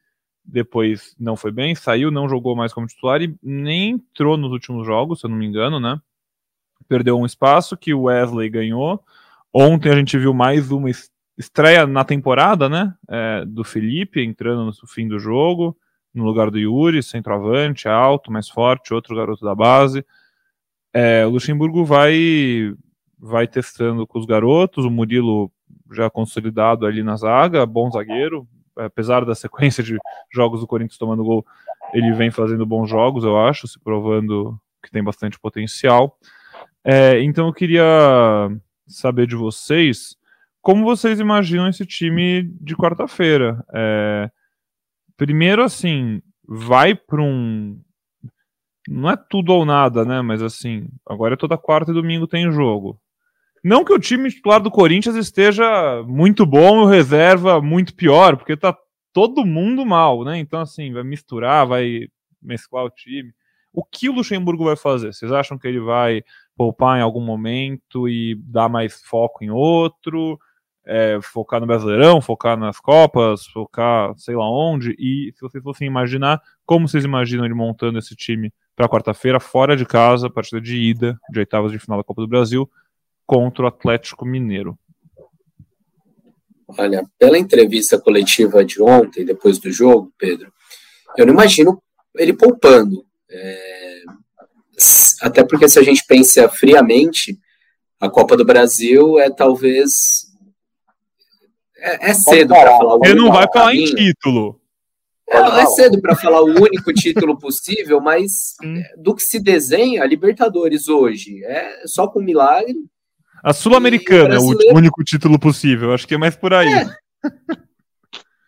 depois não foi bem, saiu, não jogou mais como titular e nem entrou nos últimos jogos, se eu não me engano, né? Perdeu um espaço que o Wesley ganhou. Ontem a gente viu mais uma estreia na temporada, né? É, do Felipe entrando no fim do jogo no lugar do Yuri, centroavante, alto, mais forte, outro garoto da base. É, o Luxemburgo vai, vai testando com os garotos, o Murilo já consolidado ali na zaga, bom zagueiro, apesar da sequência de jogos do Corinthians tomando gol, ele vem fazendo bons jogos, eu acho, se provando que tem bastante potencial. É, então eu queria saber de vocês como vocês imaginam esse time de quarta-feira. É, primeiro, assim, vai para um. Não é tudo ou nada, né? Mas assim, agora é toda quarta e domingo tem jogo. Não que o time titular do Corinthians esteja muito bom e o reserva muito pior, porque tá todo mundo mal, né? Então, assim, vai misturar, vai mesclar o time. O que o Luxemburgo vai fazer? Vocês acham que ele vai poupar em algum momento e dar mais foco em outro? É, focar no Brasileirão, focar nas Copas, focar sei lá onde? E se vocês fossem imaginar, como vocês imaginam ele montando esse time para quarta-feira, fora de casa, partida de ida, de oitavas de final da Copa do Brasil, contra o Atlético Mineiro? Olha, pela entrevista coletiva de ontem, depois do jogo, Pedro, eu não imagino ele poupando. É, até porque se a gente pensa friamente, a Copa do Brasil é talvez. É, é cedo para falar o Ele não vai falar em título. É, é cedo para falar o único título possível, mas hum. do que se desenha, a Libertadores hoje é só com milagre a Sul-Americana é o único título possível, acho que é mais por aí. É.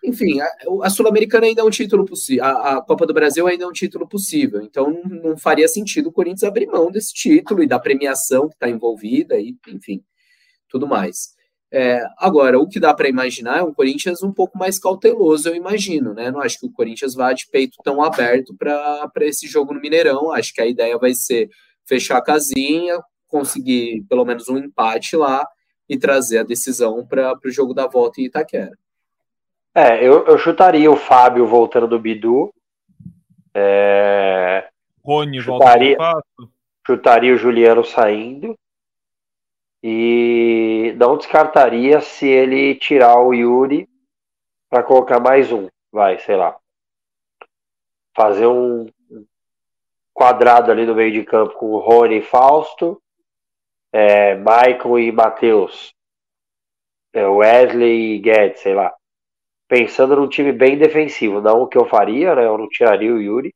Enfim, a, a Sul-Americana ainda é um título possível, a, a, Copa do Brasil ainda é um título possível, então não, não faria sentido o Corinthians abrir mão desse título e da premiação que está envolvida, e, enfim, tudo mais. É, agora, o que dá para imaginar é um Corinthians um pouco mais cauteloso, eu imagino, né? Não acho que o Corinthians vá de peito tão aberto para esse jogo no Mineirão. Acho que a ideia vai ser fechar a casinha, conseguir pelo menos um empate lá e trazer a decisão para o jogo da volta em Itaquera. É, eu, eu chutaria o Fábio voltando do Bidu. É... Rony chutaria, volta Chutaria o Juliano saindo. E não descartaria se ele tirar o Yuri para colocar mais um. Vai, sei lá. Fazer um quadrado ali no meio de campo com Rony e Fausto é, Michael e Matheus, é, Wesley e Guedes, sei lá. Pensando num time bem defensivo, não o que eu faria, né? Eu não tiraria o Yuri.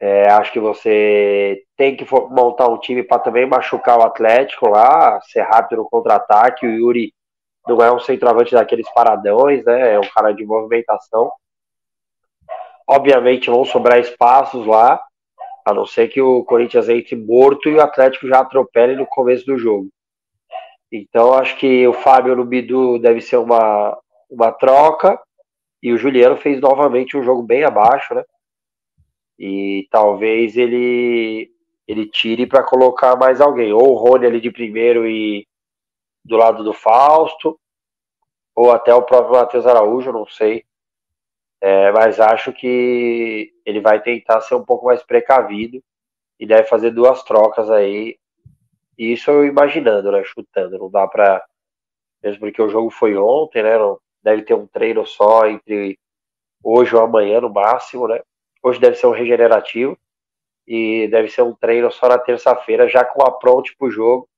É, acho que você tem que montar um time para também machucar o Atlético lá, ser rápido no contra-ataque. O Yuri não é um centroavante daqueles paradões, né? É um cara de movimentação. Obviamente vão sobrar espaços lá, a não ser que o Corinthians entre morto e o Atlético já atropele no começo do jogo. Então acho que o Fábio no Bidu deve ser uma, uma troca. E o Juliano fez novamente um jogo bem abaixo, né? E talvez ele ele tire para colocar mais alguém, ou o Rony ali de primeiro e do lado do Fausto, ou até o próprio Matheus Araújo, não sei. É, mas acho que ele vai tentar ser um pouco mais precavido e deve fazer duas trocas aí. Isso eu imaginando, né? Chutando. Não dá para Mesmo porque o jogo foi ontem, né? Não, deve ter um treino só entre hoje ou amanhã no máximo, né? Hoje deve ser um regenerativo e deve ser um treino só na terça-feira, já com a pronte pro jogo.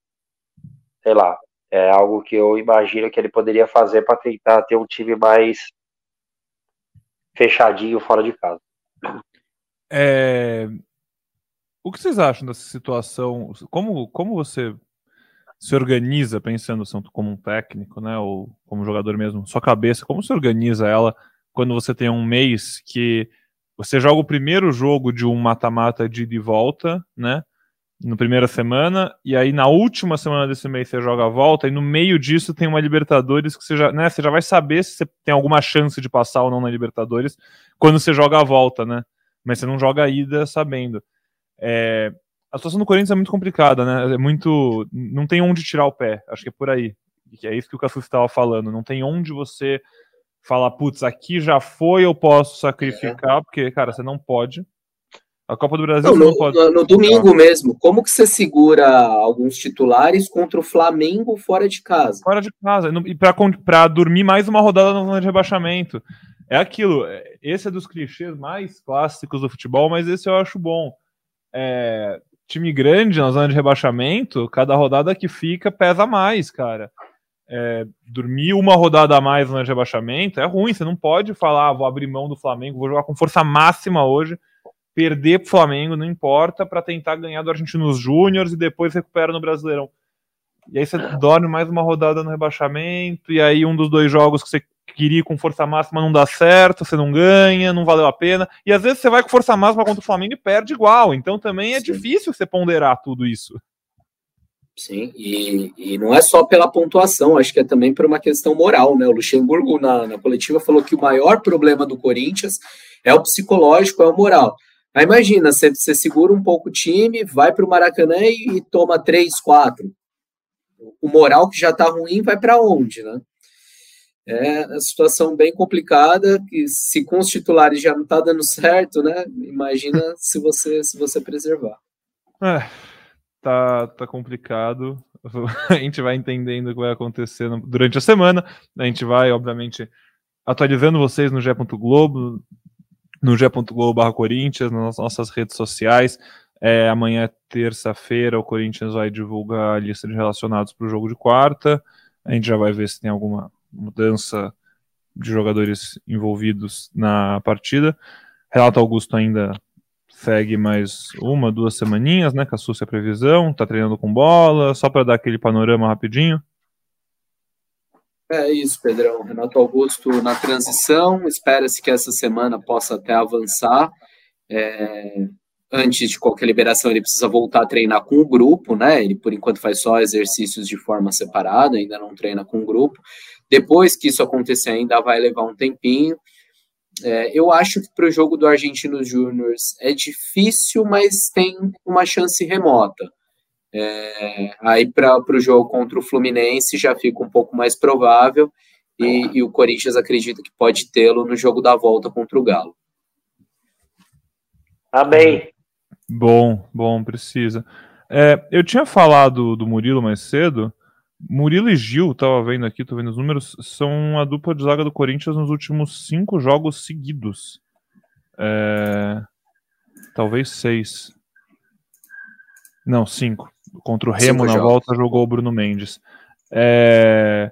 Sei lá. É algo que eu imagino que ele poderia fazer para tentar ter um time mais fechadinho fora de casa. É... O que vocês acham dessa situação? Como, como você se organiza pensando como um técnico, né, ou como jogador mesmo, sua cabeça, como se organiza ela quando você tem um mês que você joga o primeiro jogo de um mata-mata de ida e volta, né, na primeira semana, e aí na última semana desse mês você joga a volta, e no meio disso tem uma Libertadores que você já, né, você já vai saber se você tem alguma chance de passar ou não na Libertadores quando você joga a volta, né? Mas você não joga a ida sabendo. É, a situação do Corinthians é muito complicada, né? É muito. Não tem onde tirar o pé, acho que é por aí. Que é isso que o Cassus estava falando. Não tem onde você falar, putz, aqui já foi, eu posso sacrificar, é. porque, cara, você não pode. A Copa do Brasil não, no, pode... no, no domingo mesmo, como que você segura alguns titulares contra o Flamengo fora de casa? Fora de casa, e para dormir mais uma rodada na zona de rebaixamento. É aquilo, é, esse é dos clichês mais clássicos do futebol, mas esse eu acho bom. É, time grande na zona de rebaixamento, cada rodada que fica pesa mais, cara. É, dormir uma rodada a mais no rebaixamento é ruim. Você não pode falar, ah, vou abrir mão do Flamengo, vou jogar com força máxima hoje, perder pro Flamengo, não importa, para tentar ganhar do Argentinos Júnior e depois recupera no Brasileirão. E aí você dorme mais uma rodada no rebaixamento, e aí um dos dois jogos que você queria com força máxima não dá certo, você não ganha, não valeu a pena. E às vezes você vai com força máxima contra o Flamengo e perde igual. Então também é Sim. difícil você ponderar tudo isso. Sim, e, e não é só pela pontuação, acho que é também por uma questão moral, né? O Luxemburgo, na, na coletiva, falou que o maior problema do Corinthians é o psicológico, é o moral. Aí imagina, você, você segura um pouco o time, vai para o Maracanã e, e, toma três, quatro. O moral que já está ruim vai para onde, né? É uma situação bem complicada, que se com os titulares já não está dando certo, né? Imagina se você se você preservar. É tá, tá complicado. A gente vai entendendo o que vai acontecer durante a semana. A gente vai, obviamente, atualizando vocês no G.globo, no G.globo Corinthians, nas nossas redes sociais. É, amanhã, terça-feira, o Corinthians vai divulgar a lista de relacionados para o jogo de quarta. A gente já vai ver se tem alguma mudança de jogadores envolvidos na partida. Renato Augusto ainda segue mais uma, duas semaninhas, né? Com a Súcia Previsão, tá treinando com bola, só para dar aquele panorama rapidinho. É isso, Pedrão. Renato Augusto na transição, espera-se que essa semana possa até avançar. É, antes de qualquer liberação, ele precisa voltar a treinar com o grupo, né? Ele, por enquanto, faz só exercícios de forma separada, ainda não treina com o grupo. Depois que isso acontecer, ainda vai levar um tempinho. É, eu acho que para o jogo do Argentinos Júniors é difícil, mas tem uma chance remota. É, aí para o jogo contra o Fluminense já fica um pouco mais provável e, e o Corinthians acredita que pode tê-lo no jogo da volta contra o Galo. Amém. Bom, bom, precisa. É, eu tinha falado do Murilo mais cedo. Murilo e Gil, tava vendo aqui, tô vendo os números, são a dupla de zaga do Corinthians nos últimos cinco jogos seguidos. É... Talvez seis. Não, cinco. Contra o Remo cinco na jogos. volta jogou o Bruno Mendes. É...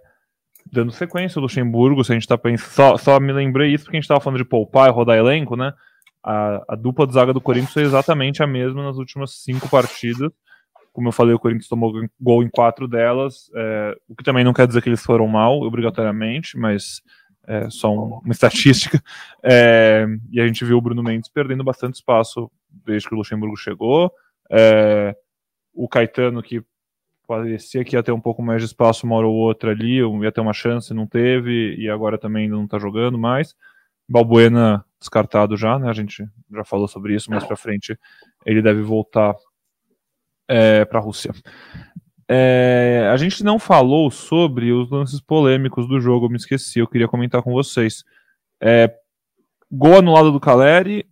Dando sequência, o Luxemburgo, se a gente tá pensando. Só, só me lembrei isso porque a gente tava falando de poupar e rodar elenco, né? A, a dupla de zaga do Corinthians foi exatamente a mesma nas últimas cinco partidas. Como eu falei, o Corinthians tomou gol em quatro delas, é, o que também não quer dizer que eles foram mal, obrigatoriamente, mas é só um, uma estatística. É, e a gente viu o Bruno Mendes perdendo bastante espaço desde que o Luxemburgo chegou. É, o Caetano, que parecia que ia ter um pouco mais de espaço uma hora ou outra ali, ia ter uma chance, não teve, e agora também não está jogando mais. Balbuena descartado já, né? A gente já falou sobre isso, mais para frente ele deve voltar é, para a Rússia. É, a gente não falou sobre os lances polêmicos do jogo, eu me esqueci, eu queria comentar com vocês. É, gol anulado do Caleri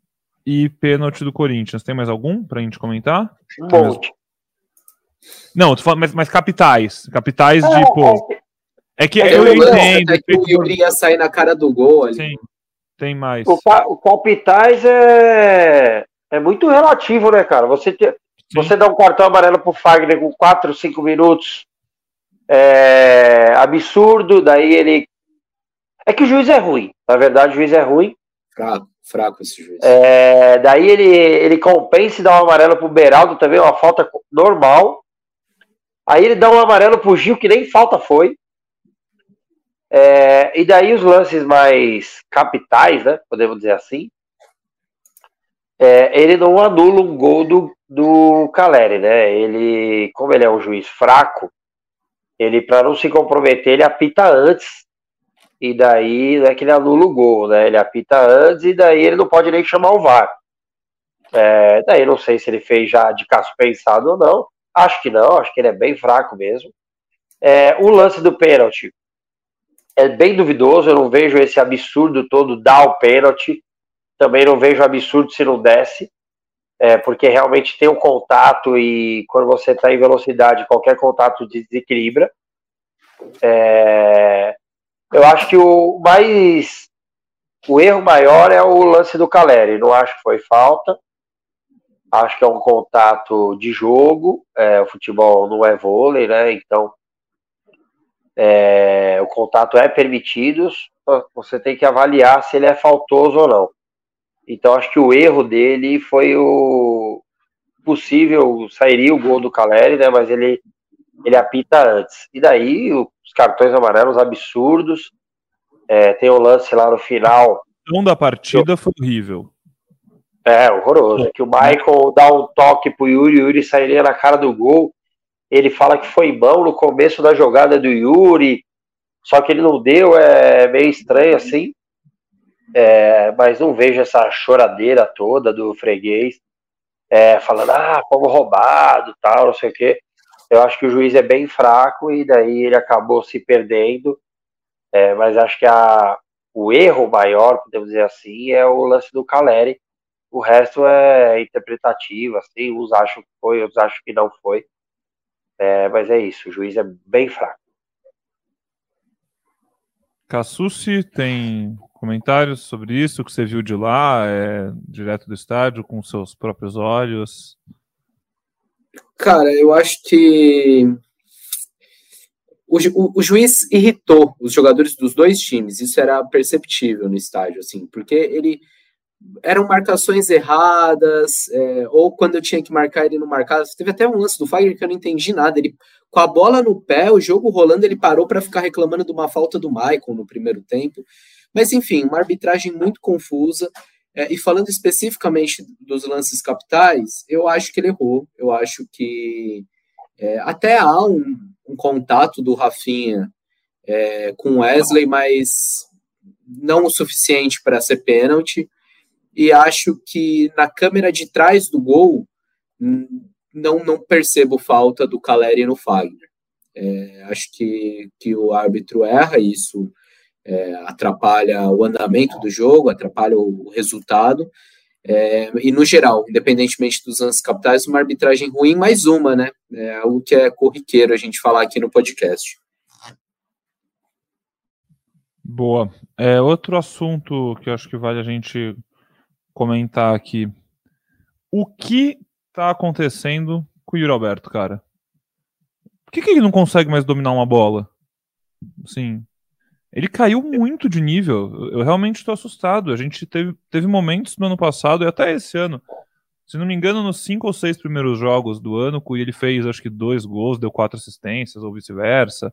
e pênalti do Corinthians. Tem mais algum para a gente comentar? Bom. Não, falando, mas, mas capitais. Capitais de, pô. É que é, eu, eu entendo. É que o Yuri ia sair na cara do gol ali. Sim, tem mais. O, o capitais é, é muito relativo, né, cara? Você, te, você dá um cartão amarelo pro Fagner com 4, 5 minutos. É absurdo, daí ele. É que o juiz é ruim. Na verdade, o juiz é ruim. Fraco, fraco esse juiz. É, daí ele, ele compensa e dá um amarelo pro Beraldo também, uma falta normal. Aí ele dá um amarelo pro Gil, que nem falta foi. É, e daí os lances mais capitais, né? Podemos dizer assim. É, ele não anula um gol do, do Caleri, né? Ele, como ele é um juiz fraco, ele, para não se comprometer, ele apita antes. E daí não é que ele anula o gol, né? Ele apita antes e daí ele não pode nem chamar o VAR. É, daí não sei se ele fez já de caso pensado ou não. Acho que não, acho que ele é bem fraco mesmo. É, o lance do pênalti é bem duvidoso, eu não vejo esse absurdo todo dar o pênalti. Também não vejo absurdo se não desse é, porque realmente tem um contato e quando você está em velocidade, qualquer contato desequilibra. É, eu acho que o mais o erro maior é o lance do Caleri. Não acho que foi falta. Acho que é um contato de jogo. É, o futebol não é vôlei, né? Então é, o contato é permitido, você tem que avaliar se ele é faltoso ou não. Então acho que o erro dele foi o possível, sairia o gol do Caleri, né? Mas ele, ele apita antes. E daí os cartões amarelos absurdos. É, tem o um lance lá no final. O da partida foi horrível. É, horroroso. Que o Michael dá um toque pro Yuri, o Yuri sairia na cara do gol. Ele fala que foi mão no começo da jogada do Yuri, só que ele não deu, é meio estranho assim. É, mas não vejo essa choradeira toda do freguês, é, falando, ah, fomos roubado, tal, não sei o quê. Eu acho que o juiz é bem fraco e daí ele acabou se perdendo. É, mas acho que a, o erro maior, podemos dizer assim, é o lance do Caleri. O resto é interpretativo, assim, uns acham que foi, outros acham que não foi. É, mas é isso, o juiz é bem fraco. Cassucci tem comentários sobre isso que você viu de lá, é, direto do estádio, com seus próprios olhos? Cara, eu acho que o, o, o, juiz irritou os jogadores dos dois times, isso era perceptível no estádio, assim, porque ele eram marcações erradas, é, ou quando eu tinha que marcar ele não marcava. Teve até um lance do Fagner que eu não entendi nada. Ele, com a bola no pé, o jogo rolando, ele parou para ficar reclamando de uma falta do Michael no primeiro tempo. Mas enfim, uma arbitragem muito confusa. É, e falando especificamente dos lances capitais, eu acho que ele errou. Eu acho que é, até há um, um, contato do Rafinha é, com Wesley, mas não o suficiente para ser pênalti e acho que na câmera de trás do gol não, não percebo falta do Caleri no Fagner. É, acho que, que o árbitro erra, isso é, atrapalha o andamento do jogo, atrapalha o resultado. É, e no geral, independentemente dos lances capitais, uma arbitragem ruim, mais uma, né? É algo que é corriqueiro a gente falar aqui no podcast. Boa. É, outro assunto que eu acho que vale a gente comentar aqui. O que tá acontecendo com o Yuri Alberto, cara? Por que, que ele não consegue mais dominar uma bola? Sim. Ele caiu muito de nível. Eu realmente estou assustado. A gente teve, teve momentos no ano passado e até esse ano. Se não me engano, nos cinco ou seis primeiros jogos do ano, ele fez acho que dois gols, deu quatro assistências ou vice-versa.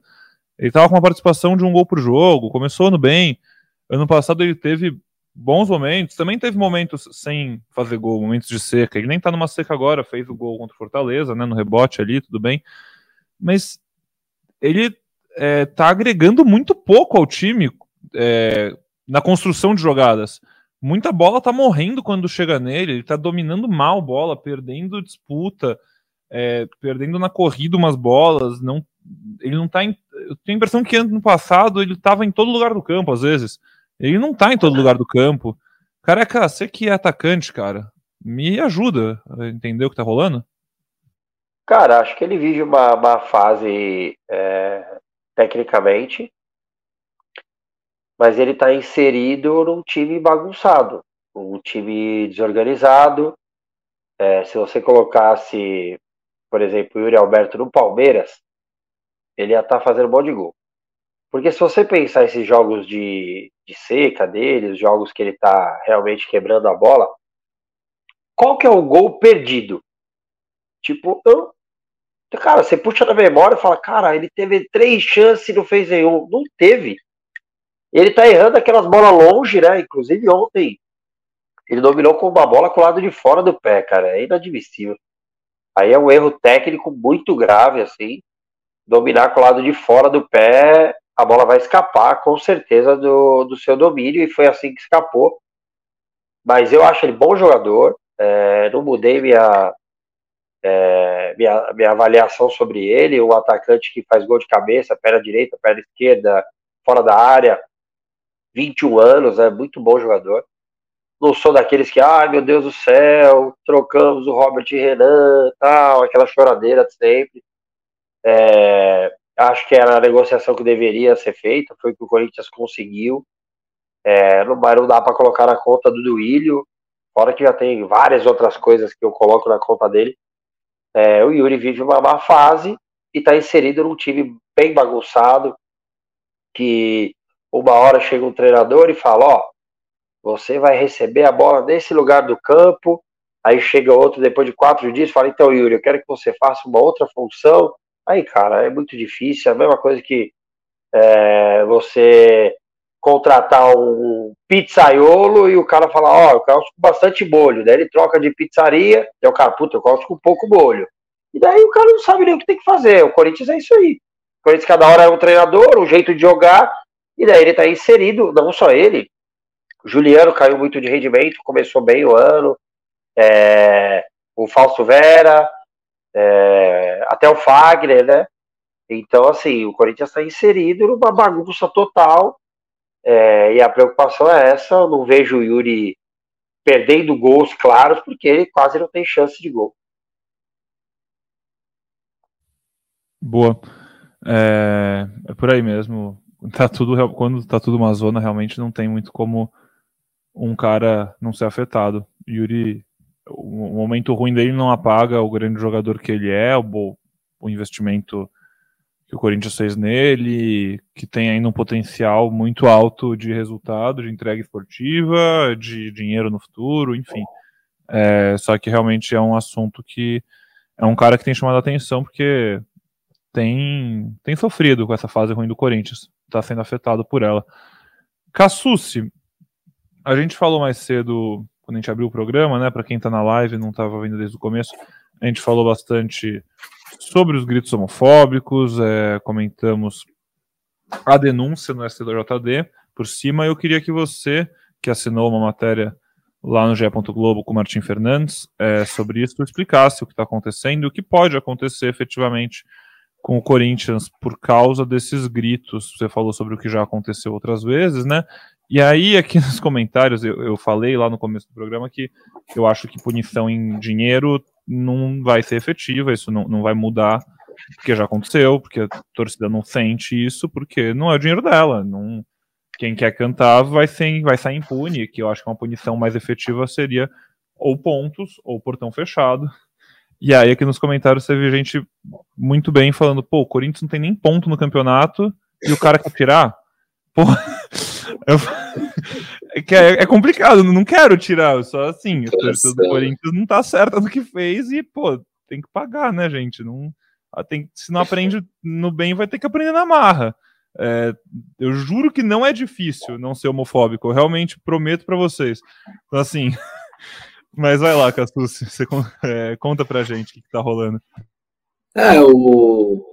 Ele estava com uma participação de um gol por jogo, começou ano bem. Ano passado ele teve bons momentos. Também teve momentos sem fazer gol, momentos de seca. Ele nem tá numa seca agora, fez o gol contra o Fortaleza, né? No rebote ali, tudo bem. Mas ele é, tá agregando muito pouco ao time é, na construção de jogadas. Muita bola tá morrendo quando chega nele, ele tá dominando mal bola, perdendo disputa, é, perdendo na corrida umas bolas, não, ele não tá em, eu tenho a impressão que ano passado ele tava em todo lugar do campo às vezes. Ele não tá em todo lugar do campo. Careca, você que é atacante, cara, me ajuda a entender o que tá rolando? Cara, acho que ele vive uma, uma fase é, tecnicamente, mas ele tá inserido num time bagunçado, um time desorganizado. É, se você colocasse, por exemplo, o Yuri Alberto no Palmeiras, ele ia estar tá fazendo um monte de gol. Porque se você pensar esses jogos de, de seca dele, os jogos que ele tá realmente quebrando a bola, qual que é o gol perdido? Tipo, eu, cara, você puxa na memória e fala, cara, ele teve três chances e não fez nenhum. Não teve. Ele tá errando aquelas bolas longe, né? Inclusive ontem, ele dominou com uma bola com o lado de fora do pé, cara. É inadmissível. Aí é um erro técnico muito grave, assim. Dominar com o lado de fora do pé a bola vai escapar com certeza do, do seu domínio, e foi assim que escapou. Mas eu acho ele bom jogador, é, não mudei minha, é, minha, minha avaliação sobre ele, o atacante que faz gol de cabeça, perna direita, perna esquerda, fora da área, 21 anos, é muito bom jogador. Não sou daqueles que, ai meu Deus do céu, trocamos o Robert Renan, tal, aquela choradeira de sempre. É, Acho que era a negociação que deveria ser feita, foi o que o Corinthians conseguiu. É, não, dá para colocar na conta do Duílio, fora que já tem várias outras coisas que eu coloco na conta dele. É, o Yuri vive uma má fase e está inserido num time bem bagunçado, que uma hora chega um treinador e fala, ó, você vai receber a bola nesse lugar do campo, aí chega outro depois de quatro dias fala, então Yuri, eu quero que você faça uma outra função. Aí, cara, é muito difícil, é a mesma coisa que é, você contratar um pizzaiolo e o cara falar, ó, oh, eu gosto com bastante molho. Daí ele troca de pizzaria, e o cara, puta, eu gosto com pouco molho. E daí o cara não sabe nem o que tem que fazer. O Corinthians é isso aí. O Corinthians cada hora é um treinador, um jeito de jogar, e daí ele tá inserido, não só ele. O Juliano caiu muito de rendimento, começou bem o ano. É, o Falso Vera, é, até o Fagner, né? Então, assim, o Corinthians está inserido numa bagunça total é, e a preocupação é essa. Eu não vejo o Yuri perdendo gols claros, porque ele quase não tem chance de gol. Boa. É, é por aí mesmo. Tá tudo, quando tá tudo uma zona, realmente não tem muito como um cara não ser afetado. Yuri, o momento ruim dele não apaga o grande jogador que ele é, o, o investimento que o Corinthians fez nele, que tem ainda um potencial muito alto de resultado, de entrega esportiva, de dinheiro no futuro, enfim. É, só que realmente é um assunto que é um cara que tem chamado a atenção porque tem, tem sofrido com essa fase ruim do Corinthians, está sendo afetado por ela. Cassucci, a gente falou mais cedo, quando a gente abriu o programa, né? Para quem está na live não estava vendo desde o começo, a gente falou bastante sobre os gritos homofóbicos, é, comentamos a denúncia no STJD por cima. Eu queria que você, que assinou uma matéria lá no GE. Globo com o Martim Fernandes é, sobre isso, explicasse o que está acontecendo e o que pode acontecer efetivamente com o Corinthians por causa desses gritos. Você falou sobre o que já aconteceu outras vezes, né? E aí, aqui nos comentários, eu, eu falei lá no começo do programa que eu acho que punição em dinheiro não vai ser efetiva, isso não, não vai mudar, porque já aconteceu, porque a torcida não sente isso, porque não é o dinheiro dela. Não, quem quer cantar vai, ser, vai sair impune, que eu acho que uma punição mais efetiva seria ou pontos ou portão fechado. E aí, aqui nos comentários, você vê gente muito bem falando: pô, o Corinthians não tem nem ponto no campeonato e o cara quer tirar. Eu, é, é, é, complicado, não quero tirar, só assim, a torcida do Corinthians não tá certa no que fez e, pô, tem que pagar, né, gente? Não, ah, tem, se não aprende no bem, vai ter que aprender na marra. É, eu juro que não é difícil não ser homofóbico, eu realmente prometo para vocês. Então, assim, mas vai lá, Castus, você é, conta pra gente o que, que tá rolando. É, o,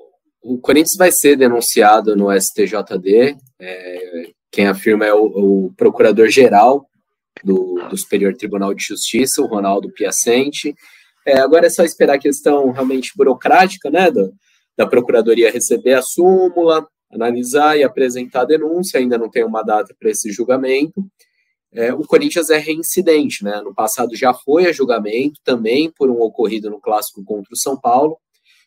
o Corinthians vai ser denunciado no STJD. É, quem afirma é o, o procurador-geral do, do, Superior Tribunal de Justiça, o Ronaldo Piacente. É, agora é só esperar a questão realmente burocrática, né, da, da Procuradoria receber a súmula, analisar e apresentar a denúncia, ainda não tem uma data para esse julgamento. É, o Corinthians é reincidente, né? No passado já foi a julgamento, também por um ocorrido no clássico contra o São Paulo.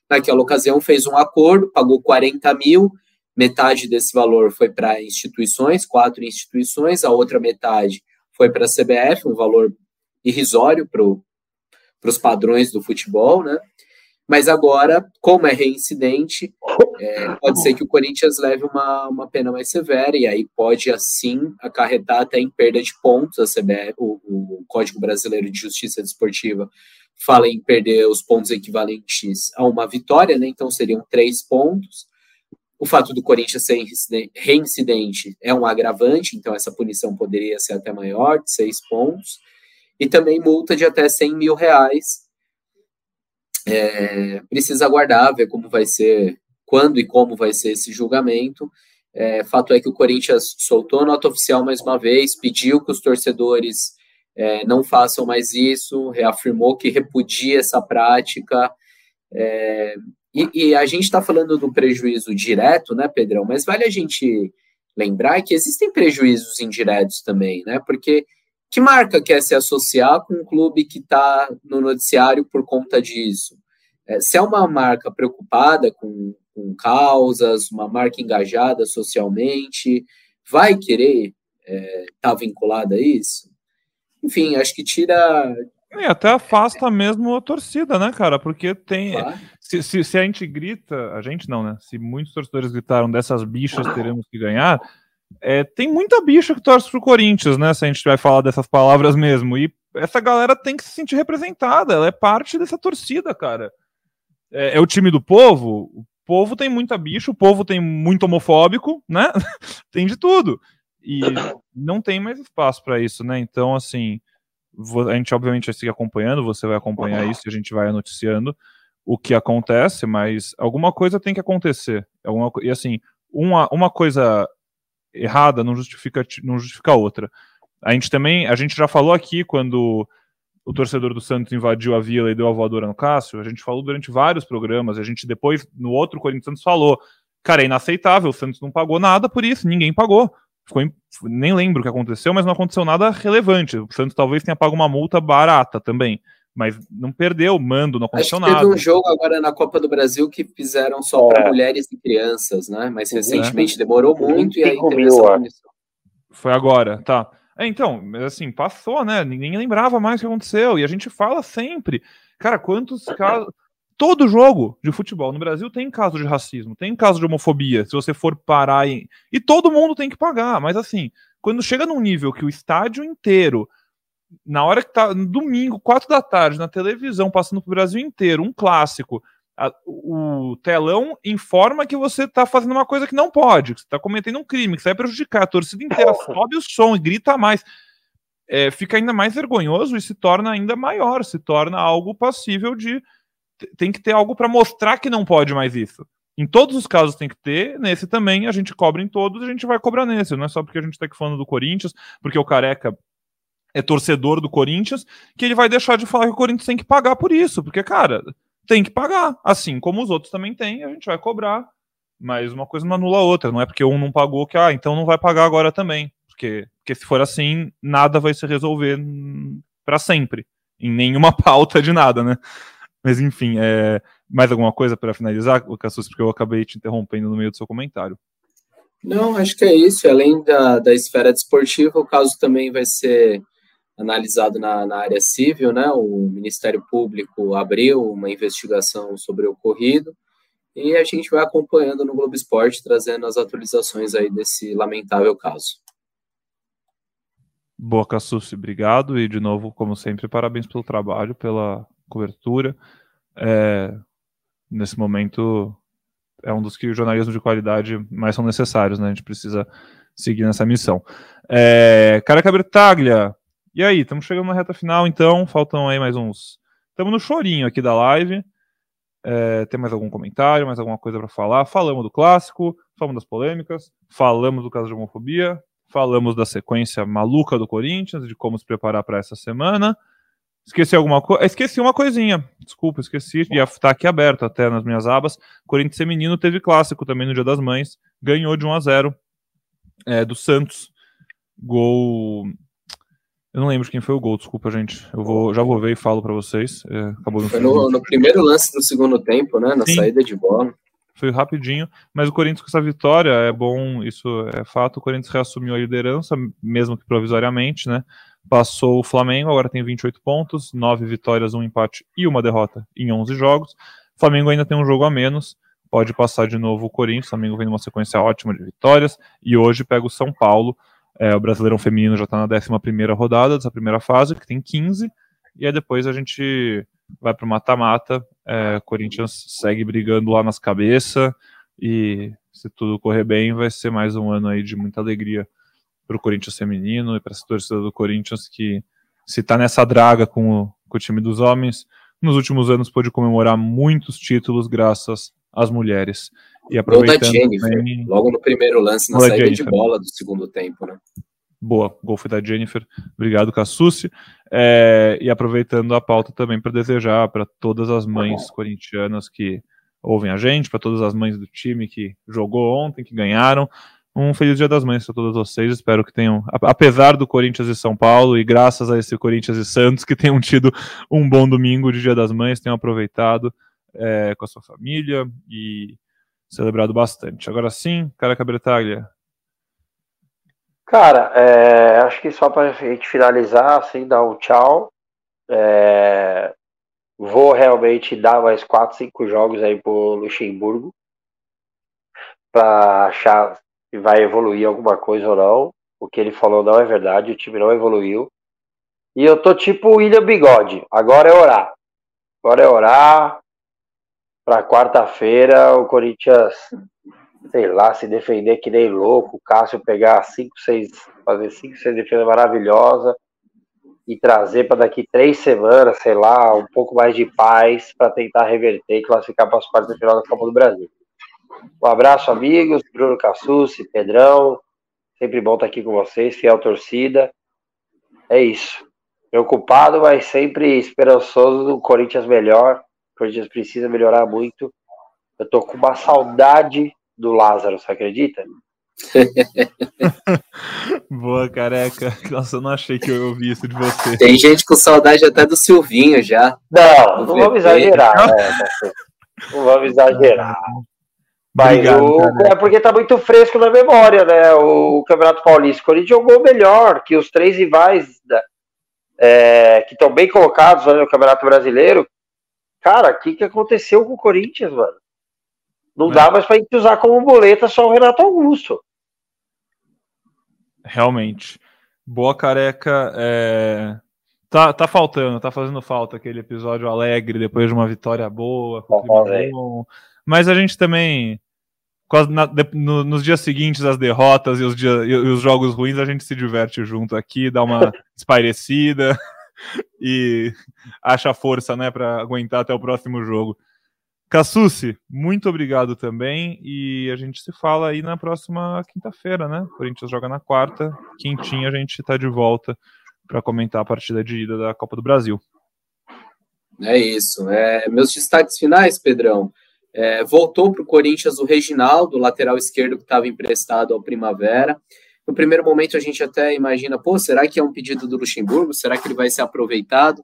Naquela ocasião fez um acordo, pagou 40 mil, metade desse valor foi para instituições, quatro instituições, a outra metade foi para a CBF, um valor irrisório para os padrões do futebol, né? Mas agora, como é reincidente, é, pode ser que o Corinthians leve uma, uma pena mais severa, e aí pode, assim, acarretar até em perda de pontos. A CBF, o, o Código Brasileiro de Justiça Desportiva fala em perder os pontos equivalentes a uma vitória, né? Então seriam três pontos. O fato do Corinthians ser reincidente é um agravante, então essa punição poderia ser até maior, de seis pontos. E também multa de até 100 mil reais. É, precisa aguardar, ver como vai ser, quando e como vai ser esse julgamento. É, fato é que o Corinthians soltou nota oficial mais uma vez, pediu que os torcedores é, não façam mais isso, reafirmou que repudia essa prática. É, e, e, a gente está falando do prejuízo direto, né, Pedrão? Mas vale a gente lembrar que existem prejuízos indiretos também, né? Porque que marca quer se associar com um clube que está no noticiário por conta disso? É, se é uma marca preocupada com, com causas, uma marca engajada socialmente, vai querer estar é, tá vinculada a isso? Enfim, acho que tira, e até afasta mesmo a torcida, né, cara? Porque tem. Claro. se, se, se, a gente grita, a gente não, né? Se muitos torcedores gritaram dessas bichas teremos que ganhar, é, tem muita bicha que torce pro Corinthians, né? Se a gente vai falar dessas palavras mesmo. E essa galera tem que se sentir representada, ela é parte dessa torcida, cara. É, é o time do povo, o povo tem muita bicha, o povo tem muito homofóbico, né? tem de tudo. E não tem mais espaço para isso, né? Então, assim, a gente obviamente vai seguir acompanhando, você vai acompanhar isso a gente vai noticiando o que acontece, mas alguma coisa tem que acontecer. Alguma, e assim, uma, uma coisa errada não justifica, não justifica outra. A gente também, a gente já falou aqui quando o torcedor do Santos invadiu a vila e deu a voadora no Cássio, a gente falou durante vários programas, a gente depois, no outro Corinthians falou, cara, é inaceitável, o Santos não pagou nada por isso, ninguém pagou. Ficou, nem lembro o que aconteceu, mas não aconteceu nada relevante. O Santos talvez tenha pago uma multa barata também mas não perdeu o mando, não aconteceu Acho que nada. Teve um jogo agora na Copa do Brasil que fizeram só é. para mulheres e crianças, né? Mas recentemente é. demorou muito e aí teve essa Foi agora, tá. É, então, assim, passou, né? Ninguém lembrava mais o que aconteceu. E a gente fala sempre. Cara, quantos casos. Todo jogo de futebol no Brasil tem caso de racismo, tem caso de homofobia, se você for parar em. E todo mundo tem que pagar, mas assim, quando chega num nível que o estádio inteiro na hora que tá no domingo, quatro da tarde, na televisão, passando pro Brasil inteiro, um clássico, a, o telão informa que você tá fazendo uma coisa que não pode, que você tá cometendo um crime, que você vai prejudicar a torcida inteira, sobe o som e grita mais. É, fica ainda mais vergonhoso e se torna ainda maior, se torna algo passível de. Tem que ter algo para mostrar que não pode mais isso. Em todos os casos tem que ter, nesse também a gente cobra em todos, a gente vai cobrar nesse. Não é só porque a gente tá aqui falando do Corinthians, porque o Careca é torcedor do Corinthians, que ele vai deixar de falar que o Corinthians tem que pagar por isso, porque, cara, tem que pagar. Assim como os outros também têm, a gente vai cobrar. Mas uma coisa não anula a outra, não é porque um não pagou que, ah, então não vai pagar agora também. Porque, porque se for assim, nada vai se resolver para sempre. Em nenhuma pauta de nada, né? Mas enfim, é... mais alguma coisa para finalizar, Cassus, porque eu acabei te interrompendo no meio do seu comentário. Não, acho que é isso. Além da, da esfera desportiva, o caso também vai ser analisado na, na área civil, né? O Ministério Público abriu uma investigação sobre o ocorrido e a gente vai acompanhando no Globo Esporte, trazendo as atualizações aí desse lamentável caso. Boa, Cassucci, obrigado e de novo, como sempre, parabéns pelo trabalho, pela cobertura. É, nesse momento é um dos que o jornalismo de qualidade mais são necessários, né? A gente precisa seguir nessa missão. É, Caraca Bertaglia, e aí, estamos chegando na reta final, então. Faltam aí mais uns. Estamos no chorinho aqui da live. É, tem mais algum comentário, mais alguma coisa para falar? Falamos do clássico, falamos das polêmicas, falamos do caso de homofobia, falamos da sequência maluca do Corinthians, de como se preparar para essa semana. Esqueci alguma coisa? Esqueci uma coisinha. Desculpa, esqueci. Ia estar tá aqui aberto até nas minhas abas. Corinthians Feminino teve clássico também no Dia das Mães. Ganhou de 1 a 0 é, do Santos. Gol eu não lembro quem foi o gol, desculpa, gente. Eu vou, já vou ver e falo para vocês. É, acabou no foi no, no, primeiro lance do segundo tempo, né? Na Sim. saída de bola. Foi rapidinho, mas o Corinthians com essa vitória é bom, isso é fato. O Corinthians reassumiu a liderança, mesmo que provisoriamente, né? Passou o Flamengo, agora tem 28 pontos, 9 vitórias, um empate e uma derrota em 11 jogos. O Flamengo ainda tem um jogo a menos, pode passar de novo o Corinthians. O Flamengo vem numa sequência ótima de vitórias e hoje pega o São Paulo. É, o Brasileirão Feminino já está na 11 rodada dessa primeira fase, que tem 15, e aí depois a gente vai para o mata-mata. É, Corinthians segue brigando lá nas cabeças, e se tudo correr bem, vai ser mais um ano aí de muita alegria para o Corinthians feminino e para essa torcida do Corinthians que se está nessa draga com o, com o time dos homens, nos últimos anos pôde comemorar muitos títulos graças às mulheres. E aproveitando gol da Jennifer, também... logo no primeiro lance, na saída Jennifer. de bola do segundo tempo, né? Boa, gol foi da Jennifer. Obrigado, Cassucci. É, e aproveitando a pauta também para desejar para todas as mães corintianas que ouvem a gente, para todas as mães do time que jogou ontem, que ganharam. Um feliz Dia das Mães para todas vocês. Espero que tenham, apesar do Corinthians e São Paulo, e graças a esse Corinthians e Santos, que tenham tido um bom domingo de Dia das Mães, tenham aproveitado é, com a sua família e celebrado bastante. Agora sim, cara Cabretaglia. Cara, é, acho que só para a gente finalizar, assim, dar um tchau. É, vou realmente dar mais 4, 5 jogos aí pro Luxemburgo para achar se vai evoluir alguma coisa ou não. O que ele falou não é verdade, o time não evoluiu. E eu tô tipo William Bigode. Agora é orar. Agora é orar. Pra quarta-feira o Corinthians, sei lá, se defender que nem louco. O Cássio pegar 5, 6, fazer 5, 6 defesas maravilhosas e trazer para daqui três semanas, sei lá, um pouco mais de paz para tentar reverter e classificar para as quartas de final da Copa do Brasil. Um abraço, amigos. Bruno Cassucci, Pedrão. Sempre bom estar aqui com vocês, fiel torcida. É isso. Preocupado, mas sempre esperançoso. O Corinthians melhor. O Corinthians precisa melhorar muito. Eu tô com uma saudade do Lázaro, você acredita? Boa, careca. Nossa, eu não achei que eu ouvi isso de você. Tem gente com saudade até do Silvinho já. Não, não vamos exagerar, né? Não vamos exagerar. Mas Obrigado, o, é porque tá muito fresco na memória, né? O Campeonato Paulista. O Corinthians jogou melhor que os três rivais da, é, que estão bem colocados no Campeonato Brasileiro. Cara, o que, que aconteceu com o Corinthians, mano? Não é. dá mais pra gente usar como boleta só o Renato Augusto. Realmente. Boa careca. É... Tá, tá faltando, tá fazendo falta aquele episódio alegre depois de uma vitória boa. Com bom. Mas a gente também. Na, no, nos dias seguintes, as derrotas e os, dia, e os jogos ruins, a gente se diverte junto aqui, dá uma espairecida e acha força né, para aguentar até o próximo jogo. Cassucci, muito obrigado também. E a gente se fala aí na próxima quinta-feira, né? O Corinthians joga na quarta. Quintinha a gente está de volta para comentar a partida de ida da Copa do Brasil. É isso. É, meus destaques finais, Pedrão. É, voltou para o Corinthians o Reginaldo, lateral esquerdo que estava emprestado ao Primavera. No primeiro momento a gente até imagina, pô, será que é um pedido do Luxemburgo? Será que ele vai ser aproveitado?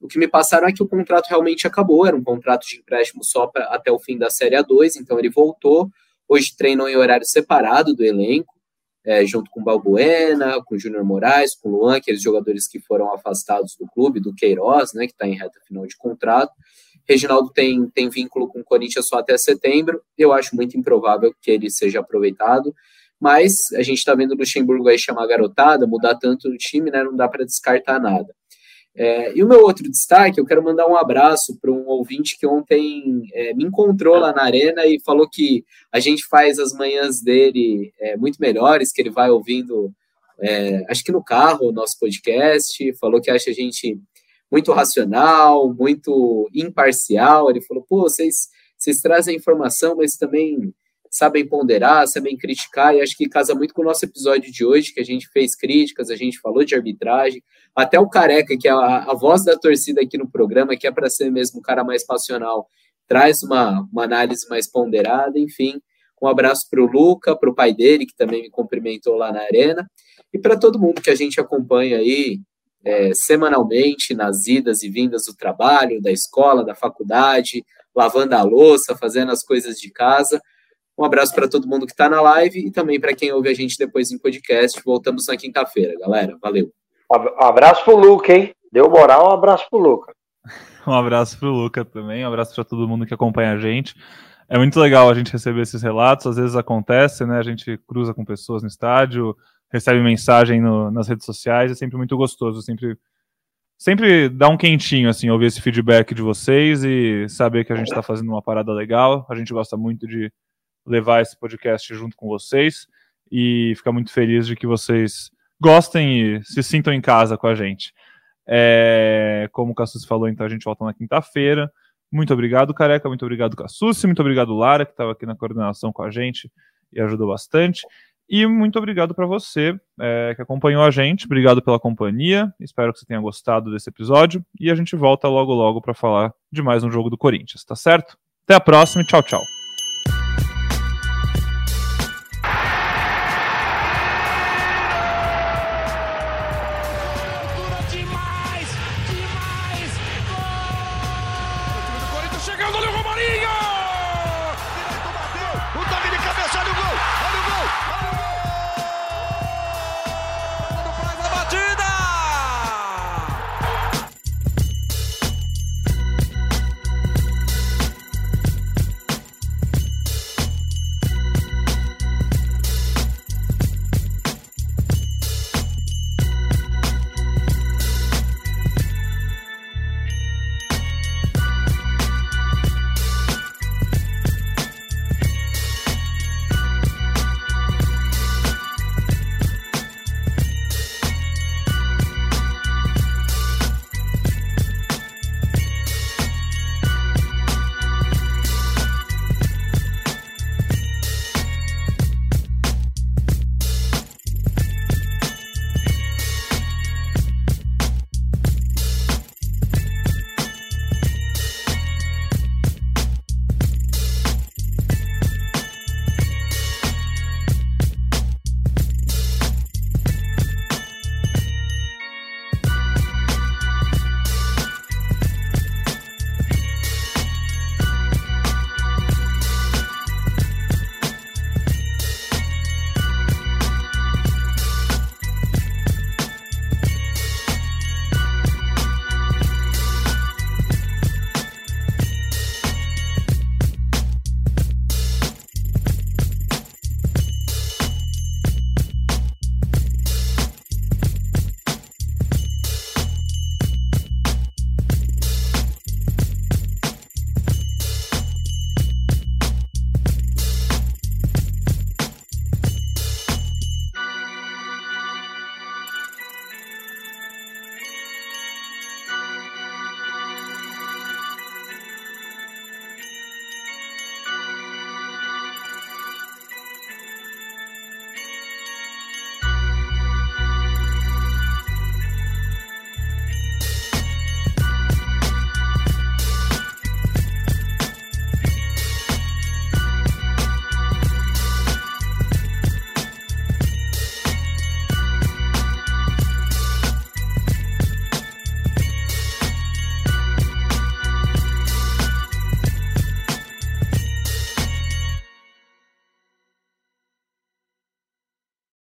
O que me passaram é que o contrato realmente acabou, era um contrato de empréstimo só pra, até o fim da Série A2, então ele voltou. Hoje treinou em horário separado do elenco, é, junto com Balbuena, com Júnior Moraes, com Luan, aqueles jogadores que foram afastados do clube, do Queiroz, né, que está em reta final de contrato. Reginaldo tem, tem vínculo com o Corinthians só até setembro. Eu acho muito improvável que ele seja aproveitado. Mas a gente está vendo o Luxemburgo aí chamar garotada, mudar tanto o time, né? Não dá para descartar nada. É, e o meu outro destaque, eu quero mandar um abraço para um ouvinte que ontem é, me encontrou lá na arena e falou que a gente faz as manhãs dele é, muito melhores, que ele vai ouvindo, é, acho que no carro, o nosso podcast, falou que acha a gente muito racional, muito imparcial. Ele falou: pô, vocês, vocês trazem informação, mas também sabem ponderar, sabem criticar, e acho que casa muito com o nosso episódio de hoje, que a gente fez críticas, a gente falou de arbitragem, até o Careca, que é a, a voz da torcida aqui no programa, que é para ser mesmo o cara mais passional, traz uma, uma análise mais ponderada, enfim. Um abraço para o Luca, para o pai dele, que também me cumprimentou lá na arena, e para todo mundo que a gente acompanha aí é, semanalmente nas idas e vindas do trabalho, da escola, da faculdade, lavando a louça, fazendo as coisas de casa. Um abraço para todo mundo que está na live e também para quem ouve a gente depois em podcast. Voltamos na quinta-feira, galera. Valeu. Um abraço pro Luca, hein? Deu moral, um abraço pro Luca. Um abraço pro Luca também, um abraço para todo mundo que acompanha a gente. É muito legal a gente receber esses relatos, às vezes acontece, né? A gente cruza com pessoas no estádio, recebe mensagem no, nas redes sociais, é sempre muito gostoso, sempre sempre dá um quentinho assim ouvir esse feedback de vocês e saber que a gente está fazendo uma parada legal. A gente gosta muito de levar esse podcast junto com vocês e fica muito feliz de que vocês gostem e se sintam em casa com a gente. É, como o Cassus falou, então a gente volta na quinta-feira. Muito obrigado, Careca. Muito obrigado, Cassus. Muito obrigado, Lara, que estava aqui na coordenação com a gente e ajudou bastante. E muito obrigado para você é, que acompanhou a gente. Obrigado pela companhia. Espero que você tenha gostado desse episódio. E a gente volta logo logo para falar de mais um jogo do Corinthians, tá certo? Até a próxima e tchau, tchau.